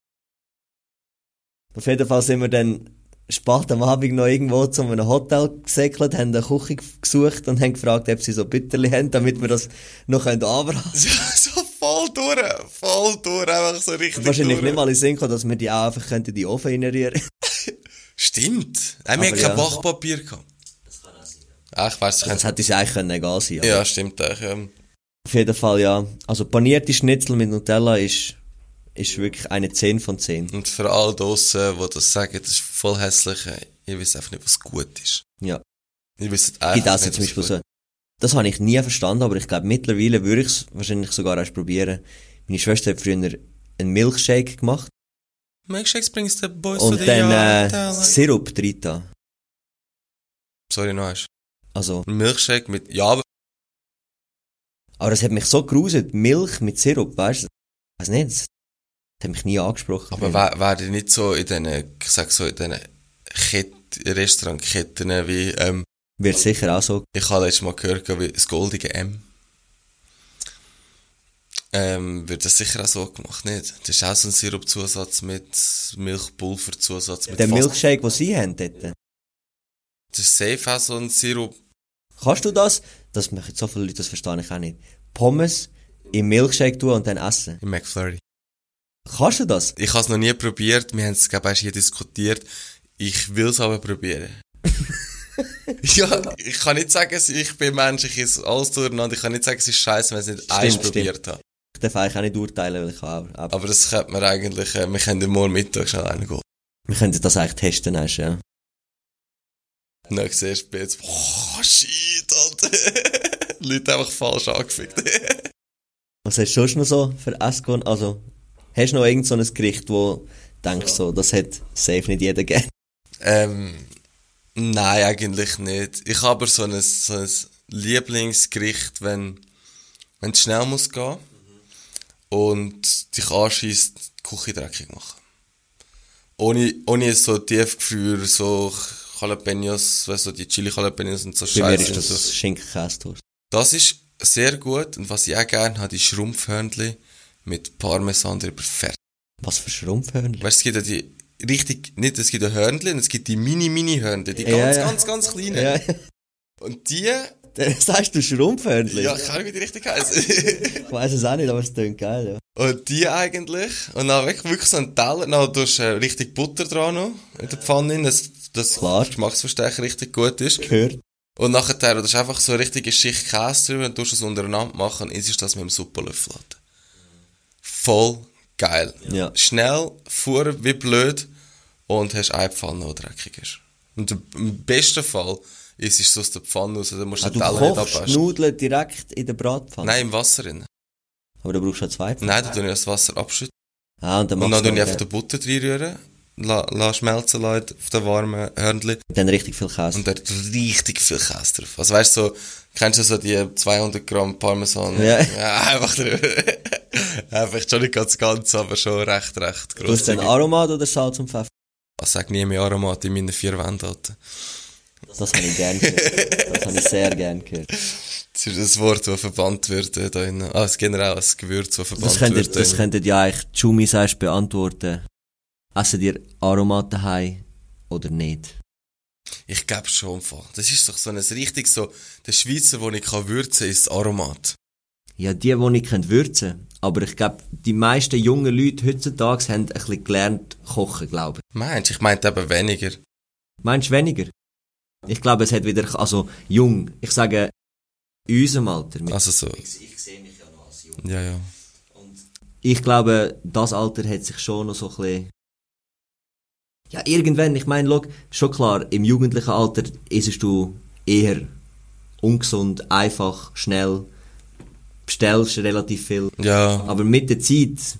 Speaker 5: auf jeden Fall sind wir dann spät am Abend noch irgendwo zu einem Hotel gesäckelt, haben eine Küche gesucht und haben gefragt, ob sie so Bitterli haben, damit wir das noch anbraten können.
Speaker 4: so voll durch, voll durch, einfach so richtig
Speaker 5: Wahrscheinlich
Speaker 4: durch.
Speaker 5: nicht mal in den Sinn gekommen, dass wir die auch einfach in die Ofen reinrühren
Speaker 4: Stimmt. Nein, wir haben kein
Speaker 5: ja.
Speaker 4: Backpapier gehabt. Ah, ich weiss,
Speaker 5: Das hätte uns eigentlich können egal sein
Speaker 4: Ja, stimmt eigentlich. Ja.
Speaker 5: Auf jeden Fall, ja. Also panierte Schnitzel mit Nutella ist, ist wirklich eine 10 von 10.
Speaker 4: Und für alle draussen, die das sagen, das ist voll hässlich, ihr wisst einfach nicht, was gut ist.
Speaker 5: Ja.
Speaker 4: Ihr wisst einfach
Speaker 5: Gibt also
Speaker 4: nicht,
Speaker 5: zum
Speaker 4: was
Speaker 5: Beispiel
Speaker 4: gut
Speaker 5: so. Das habe ich nie verstanden, aber ich glaube, mittlerweile würde ich es wahrscheinlich sogar erst probieren. Meine Schwester hat früher einen Milkshake gemacht
Speaker 4: Milkshakes bringst du den Boys
Speaker 5: und
Speaker 4: zu
Speaker 5: dann äh, Sirup drin.
Speaker 4: Sorry, noch
Speaker 5: Also,
Speaker 4: Ein Milkshake mit, ja, aber
Speaker 5: das hat mich so gruselt. Milch mit Sirup, weißt du? Weiß nicht, das hat mich nie angesprochen.
Speaker 4: Aber wär- wäre nicht so in diesen, ich sag so, in diesen Kett Restaurantketten wie, ähm,
Speaker 5: Wird sicher auch so.
Speaker 4: ich habe letztes Mal gehört, wie das goldige M. Ähm, wird das sicher auch so gemacht, nicht? Das ist auch so ein Sirupzusatz mit Milchpulverzusatz mit
Speaker 5: Der Milkshake, den sie haben dort.
Speaker 4: Das ist safe auch so ein Sirup.
Speaker 5: Kannst du das? Das machen so viele Leute, das verstehe ich auch nicht. Pommes im Milkshake tun und dann essen.
Speaker 4: Im McFlurry.
Speaker 5: Kannst du das?
Speaker 4: Ich habe es noch nie probiert, wir haben es, glaube ich, erst hier diskutiert. Ich will es aber probieren. ja, ich kann nicht sagen, ich bin Mensch, ich esse alles durcheinander. Ich kann nicht sagen, es ist scheiße, wenn ich es nicht eins probiert habe.
Speaker 5: Ich darf eigentlich auch nicht urteilen, weil ich auch, auch
Speaker 4: Aber das könnte man eigentlich, äh, wir können morgen Mittag schnell reingehen.
Speaker 5: Wir könnten das eigentlich testen, ja.
Speaker 4: Und dann siehst du jetzt, boah, shit, Alter. Leute einfach falsch angefickt.
Speaker 5: Was hast du sonst noch so für Essgewohnheiten? Also, hast du noch irgend so ein Gericht, wo denkst, so, das hat safe nicht jeder gern?
Speaker 4: ähm, nein, eigentlich nicht. Ich habe aber so ein, so ein Lieblingsgericht, wenn, wenn es schnell muss gehen und dich anschießt, die Küche dreckig machen. Ohne, ohne so Tiefgefrier, so Jalapenos, weißt du, die Chili Jalapenos und so
Speaker 5: Bei mir
Speaker 4: Scheiße.
Speaker 5: ist das Schinkenkäse-Toast.
Speaker 4: Das ist sehr gut und was ich auch gerne habe, die Schrumpfhörnchen mit Parmesan drüber fertig.
Speaker 5: Was für Schrumpfhörnchen?
Speaker 4: Weißt du, es gibt ja die richtig, nicht, es gibt ja Hörnchen und es gibt die Mini-Mini-Hörnchen, die
Speaker 5: Ja,
Speaker 4: ganz,
Speaker 5: ja.
Speaker 4: ganz, ganz kleinen.
Speaker 5: Ja,
Speaker 4: Und die,
Speaker 5: dann sagst du Schrumpfhörnchen?
Speaker 4: ja, ich kann nicht, wie die richtig heißen.
Speaker 5: Ich weiss es auch nicht, aber es klingt geil, ja.
Speaker 4: und die eigentlich, und dann wirklich, so einen Teller, dann tust du äh, richtig Butter dran noch, in der Pfanne, dass das
Speaker 5: Klar.
Speaker 4: Geschmacksverstärker richtig gut ist.
Speaker 5: Gehört.
Speaker 4: Und nachher, das ist einfach so eine richtige Schicht Käse drüber und tust es untereinander machen, und isst das mit dem Suppenlöffel. Alter. Voll geil.
Speaker 5: Ja.
Speaker 4: Schnell, fuhr wie blöd und hast eine Pfanne, die dreckig ist. Und im besten Fall ist es so aus der Pfanne raus, dann musst du
Speaker 5: Ah,
Speaker 4: den
Speaker 5: du
Speaker 4: Teller nicht
Speaker 5: kochst
Speaker 4: abwaschen.
Speaker 5: Nudeln direkt in der Bratpfanne?
Speaker 4: Nein, im Wasser drin.
Speaker 5: Aber du brauchst ja zwei Pfannen.
Speaker 4: Nein, da tue ich das Wasser abschütten.
Speaker 5: Ah, und dann
Speaker 4: Und dann
Speaker 5: du
Speaker 4: ich einfach die Butter reinrühren, la, la schmelzen lassen auf den warmen Hörnchen.
Speaker 5: dann richtig viel Käse.
Speaker 4: Und da hat richtig viel Käse drauf. Also weißt du, so, kennst du so die 200 Gramm Parmesan?
Speaker 5: Ja.
Speaker 4: einfach drüber. einfach schon nicht ganz ganz, aber schon recht, recht
Speaker 5: du hast dann
Speaker 4: groß.
Speaker 5: Aromat oder Salz und Pfeffer?
Speaker 4: Sag nie mehr Aromat in meinen vier Wänden,
Speaker 5: Das habe ich gern gehört. Das habe ich sehr gern gehört.
Speaker 4: Das ist das Wort, das verbannt wird äh, da innen. Ah, es generell das Gewürz, das verbannt
Speaker 5: Das könntet,
Speaker 4: wird. da
Speaker 5: das könntet ja eigentlich Jumi sagst beantworten. Essen dir Aromat daheim oder nicht?
Speaker 4: Ich glaube schon. Das ist doch so ein richtig so, der Schweizer, wo ich kann würzen, ist das Aromat.
Speaker 5: Ja, die, die nicht können würzen. Aber ich glaube, die meisten jungen Leute heutzutage haben ein bisschen gelernt kochen, glaube ich.
Speaker 4: Meinst du? Ich meinte eben weniger.
Speaker 5: Meinst du weniger? Ich glaube, es hat wieder, also jung, ich sage, in unserem Alter.
Speaker 4: Also so.
Speaker 5: Ich, ich sehe mich ja noch als jung.
Speaker 4: Ja, ja.
Speaker 5: Ich glaube, das Alter hat sich schon noch so ein bisschen... Ja, irgendwann, ich meine, schau, schon klar, im jugendlichen Alter isst du eher ungesund, einfach, schnell, bestellst relativ viel.
Speaker 4: Ja,
Speaker 5: Aber mit der Zeit, ich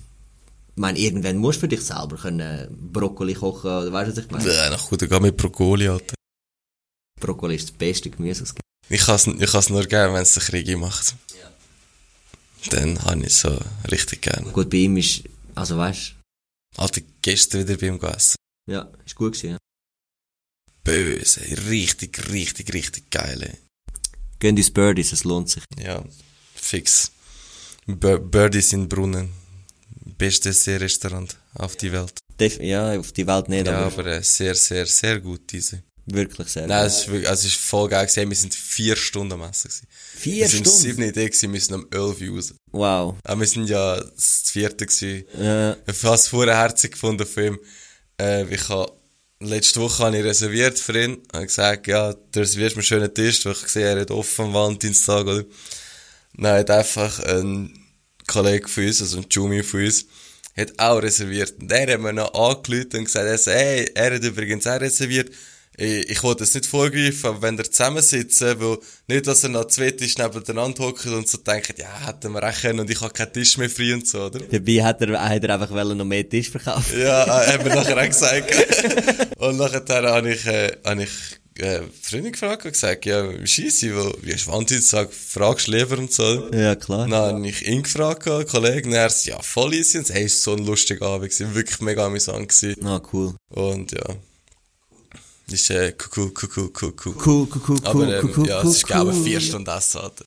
Speaker 5: meine, irgendwann musst du für dich selber können Brokkoli kochen, oder weißt du, was ich meine?
Speaker 4: ja nach gut, geh mit Brokkoli, Alter.
Speaker 5: Brokkoli ist das beste Gemüse, das gibt.
Speaker 4: Ich kann es ich kann's nur gerne, wenn es der Krieg macht. Dann habe ich es so richtig gern.
Speaker 5: Gut, bei ihm ist, also weißt
Speaker 4: Alter, gestern wieder beim Essen.
Speaker 5: du, ja, ist gut gewesen, ja.
Speaker 4: Böse, richtig, richtig, richtig geil. ey.
Speaker 5: Gehen ins Birdies, es lohnt sich.
Speaker 4: Ja, fix. Bir Birdies in Brunnen. Bestes Seerestaurant auf die Welt.
Speaker 5: Def ja, auf die Welt nicht,
Speaker 4: Ja,
Speaker 5: aber
Speaker 4: aber äh, sehr, sehr, sehr gut diese.
Speaker 5: Wirklich sehr
Speaker 4: Nein, es ist, wirklich, also es ist voll geil gewesen. Wir sind vier Stunden am Essen gewesen.
Speaker 5: Vier
Speaker 4: wir sind
Speaker 5: Stunden?
Speaker 4: sieben Idee gewesen, wir sind um elf raus.
Speaker 5: Wow.
Speaker 4: Aber wir sind ja das vierte gewesen.
Speaker 5: Äh,
Speaker 4: Ich habe es vorher herzig gefunden von ihm. Äh, ich habe, letzte Woche habe ich reserviert für ihn. Ich habe gesagt, ja, du reservierst mir einen schönen Tisch, weil ich gesehen er hat offen am Valentinstag, oder? Dann hat einfach ein Kollege von uns, also ein Jumi von uns, hat auch reserviert. Und er hat mir noch angerufen und gesagt, er, hey, er hat übrigens auch reserviert. Ich, ich wollte das nicht vorgreifen, aber wenn ihr zusammensitzen, weil nicht, dass er noch zwei Tische nebeneinander hockt und so denkt, ja, hätten wir auch können und ich habe keinen Tisch mehr frei und so, oder?
Speaker 5: dabei hat er, hat er einfach wollen noch mehr Tisch verkaufen.
Speaker 4: Ja, äh, haben wir nachher auch gesagt. und nachher habe ich, äh, habe ich äh, Freundin gefragt und gesagt, ja, scheisse, weil, wie ist Valentinstag, fragst du lieber und so.
Speaker 5: Ja, klar.
Speaker 4: Dann habe ich ihn gefragt, einen Kollegen, und er so, ja, voll easy, und hey, es war so ein lustiger Abend, gewesen, wirklich mega amüsant gewesen.
Speaker 5: Ah, cool.
Speaker 4: Und ja, ist, äh, cool, cool, cool, cool, cool.
Speaker 5: Cool, cool, cool,
Speaker 4: Aber, ähm, ja, es ist, glaube ich, vier Stunden Essen, Alter.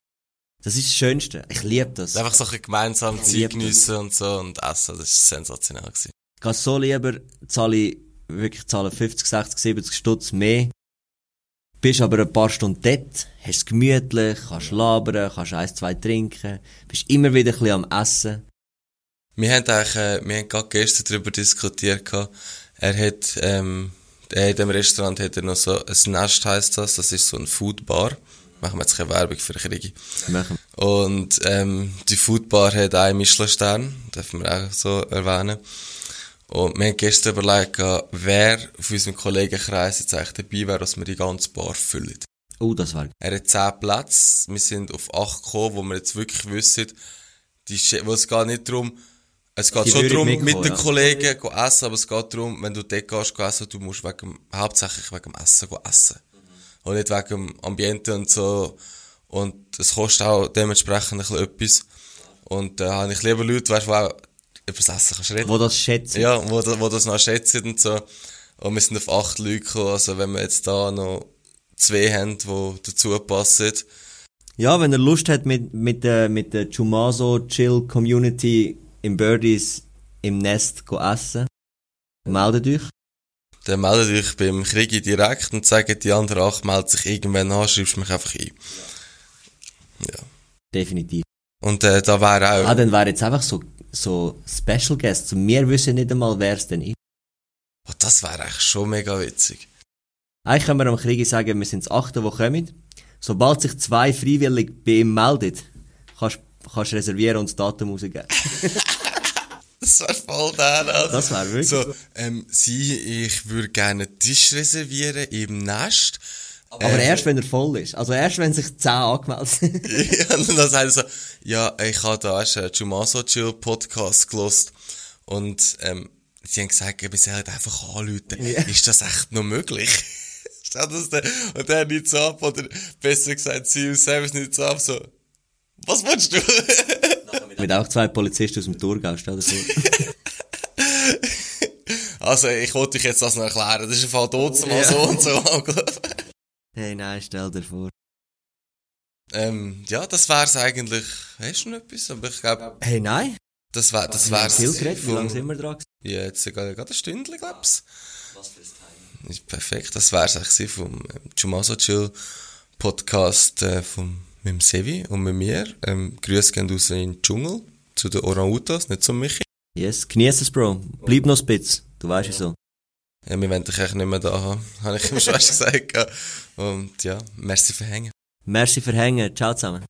Speaker 5: Das ist das Schönste. Ich liebe das.
Speaker 4: Einfach so ein gemeinsam Zeit geniessen und so und essen, das ist sensationell gewesen.
Speaker 5: Ich gehe so lieber, zahle ich wirklich zahle 50, 60, 70 Stutz mehr. Bist aber ein paar Stunden dort, hast es gemütlich, kannst labern, kannst eins, zwei trinken, bist immer wieder ein bisschen am Essen.
Speaker 4: Wir haben eigentlich, äh, wir haben gerade gestern darüber diskutiert. Er hat, ähm, er hat im Restaurant hat er noch so, ein Nest heisst das, das ist so ein Foodbar. Machen wir jetzt keine Werbung für Kriege.
Speaker 5: Machen.
Speaker 4: Und, ähm, die Foodbar hat einen Michelin-Stern, dürfen wir auch so erwähnen. Und wir haben gestern überlegt, wer von unserem Kollegenkreis jetzt eigentlich dabei wäre, dass wir die ganze Bar füllen.
Speaker 5: Oh, das war
Speaker 4: Er hat 10 Plätze, wir sind auf 8 gekommen, wo wir jetzt wirklich wissen, die, wo es geht nicht darum, es geht
Speaker 5: Die
Speaker 4: schon darum, mit den
Speaker 5: ja.
Speaker 4: Kollegen go essen, aber es geht darum, wenn du dort gehst, go essen, du musst wegen, hauptsächlich wegen dem Essen go essen. Und nicht wegen dem Ambiente und so. Und es kostet auch dementsprechend ein bisschen etwas. Und da habe ich lieber Leute, weißt, die auch über das Essen kannst reden.
Speaker 5: Wo das schätzen.
Speaker 4: Ja, wo, wo das noch schätzen und so. Und wir sind auf acht Leute gekommen, also wenn wir jetzt da noch zwei haben, die dazu passen.
Speaker 5: Ja, wenn er Lust hat mit, mit der, mit der Chumaso Chill Community im Birdies im Nest essen, meldet euch.
Speaker 4: Dann meldet euch beim Kriegi direkt und sagt, die anderen acht melden sich irgendwann an, schreibst mich einfach ein. Ja.
Speaker 5: Definitiv.
Speaker 4: Und äh, da wäre auch,
Speaker 5: Ah, dann wäre jetzt einfach so, so Special Guests. Wir wissen nicht einmal, wer es denn ist.
Speaker 4: oh, das wäre eigentlich schon mega witzig.
Speaker 5: Eigentlich können wir am Kriegi sagen, wir sind das Achte, die kommen. Sobald sich zwei freiwillig bei ihm meldet, kannst kannst reservieren und das Datum rausgeben.
Speaker 4: Das wäre voll der, Alter.
Speaker 5: Das wäre wirklich
Speaker 4: So, ähm, sie, ich würde gerne einen Tisch reservieren im Nest.
Speaker 5: Aber erst, wenn er voll ist. Also erst, wenn sich 10 angemeldet sind.
Speaker 4: ja, und dann sagt er so, ja, ich habe da erst einen Jumaso Chill Podcast gelost und ähm, sie haben gesagt, wir sollen einfach anrufen. Ist das echt noch möglich? Statt das der, und der nimmt so ab, oder besser gesagt, sie im Service nimmt so ab, so, was willst du?
Speaker 5: Mit auch zwei Polizisten aus dem Thurgau, stell dir vor.
Speaker 4: also, ich wollte euch jetzt das noch erklären, das ist ein Fall trotzdem mal so und so angelaufen.
Speaker 5: hey, nein, stell dir vor.
Speaker 4: Ähm, ja, das wär's eigentlich. Hast du noch etwas? Aber ich glaube,
Speaker 5: Hey, nein.
Speaker 4: das wär, das wär's.
Speaker 5: viel geredet. Wie lange sind wir dran?
Speaker 4: Ja, jetzt gerade, gerade ein Stündchen, glaub's. Was für ein Time. Ist perfekt. Das wär's eigentlich vom ähm, Chumaso Chill Podcast äh, vom, mit dem Sevi und mit mir. Ähm, Grüße gehen raus in den Dschungel, zu den Orang-Utas, nicht zu Michi.
Speaker 5: Yes, genieß es, Bro. Bleib noch ein bisschen. Du weißt wieso.
Speaker 4: Ja, wir wollen dich eigentlich nicht mehr da haben, habe ich ihm schon gesagt. Und ja, merci für Hängen.
Speaker 5: Merci für Hängen. Ciao zusammen.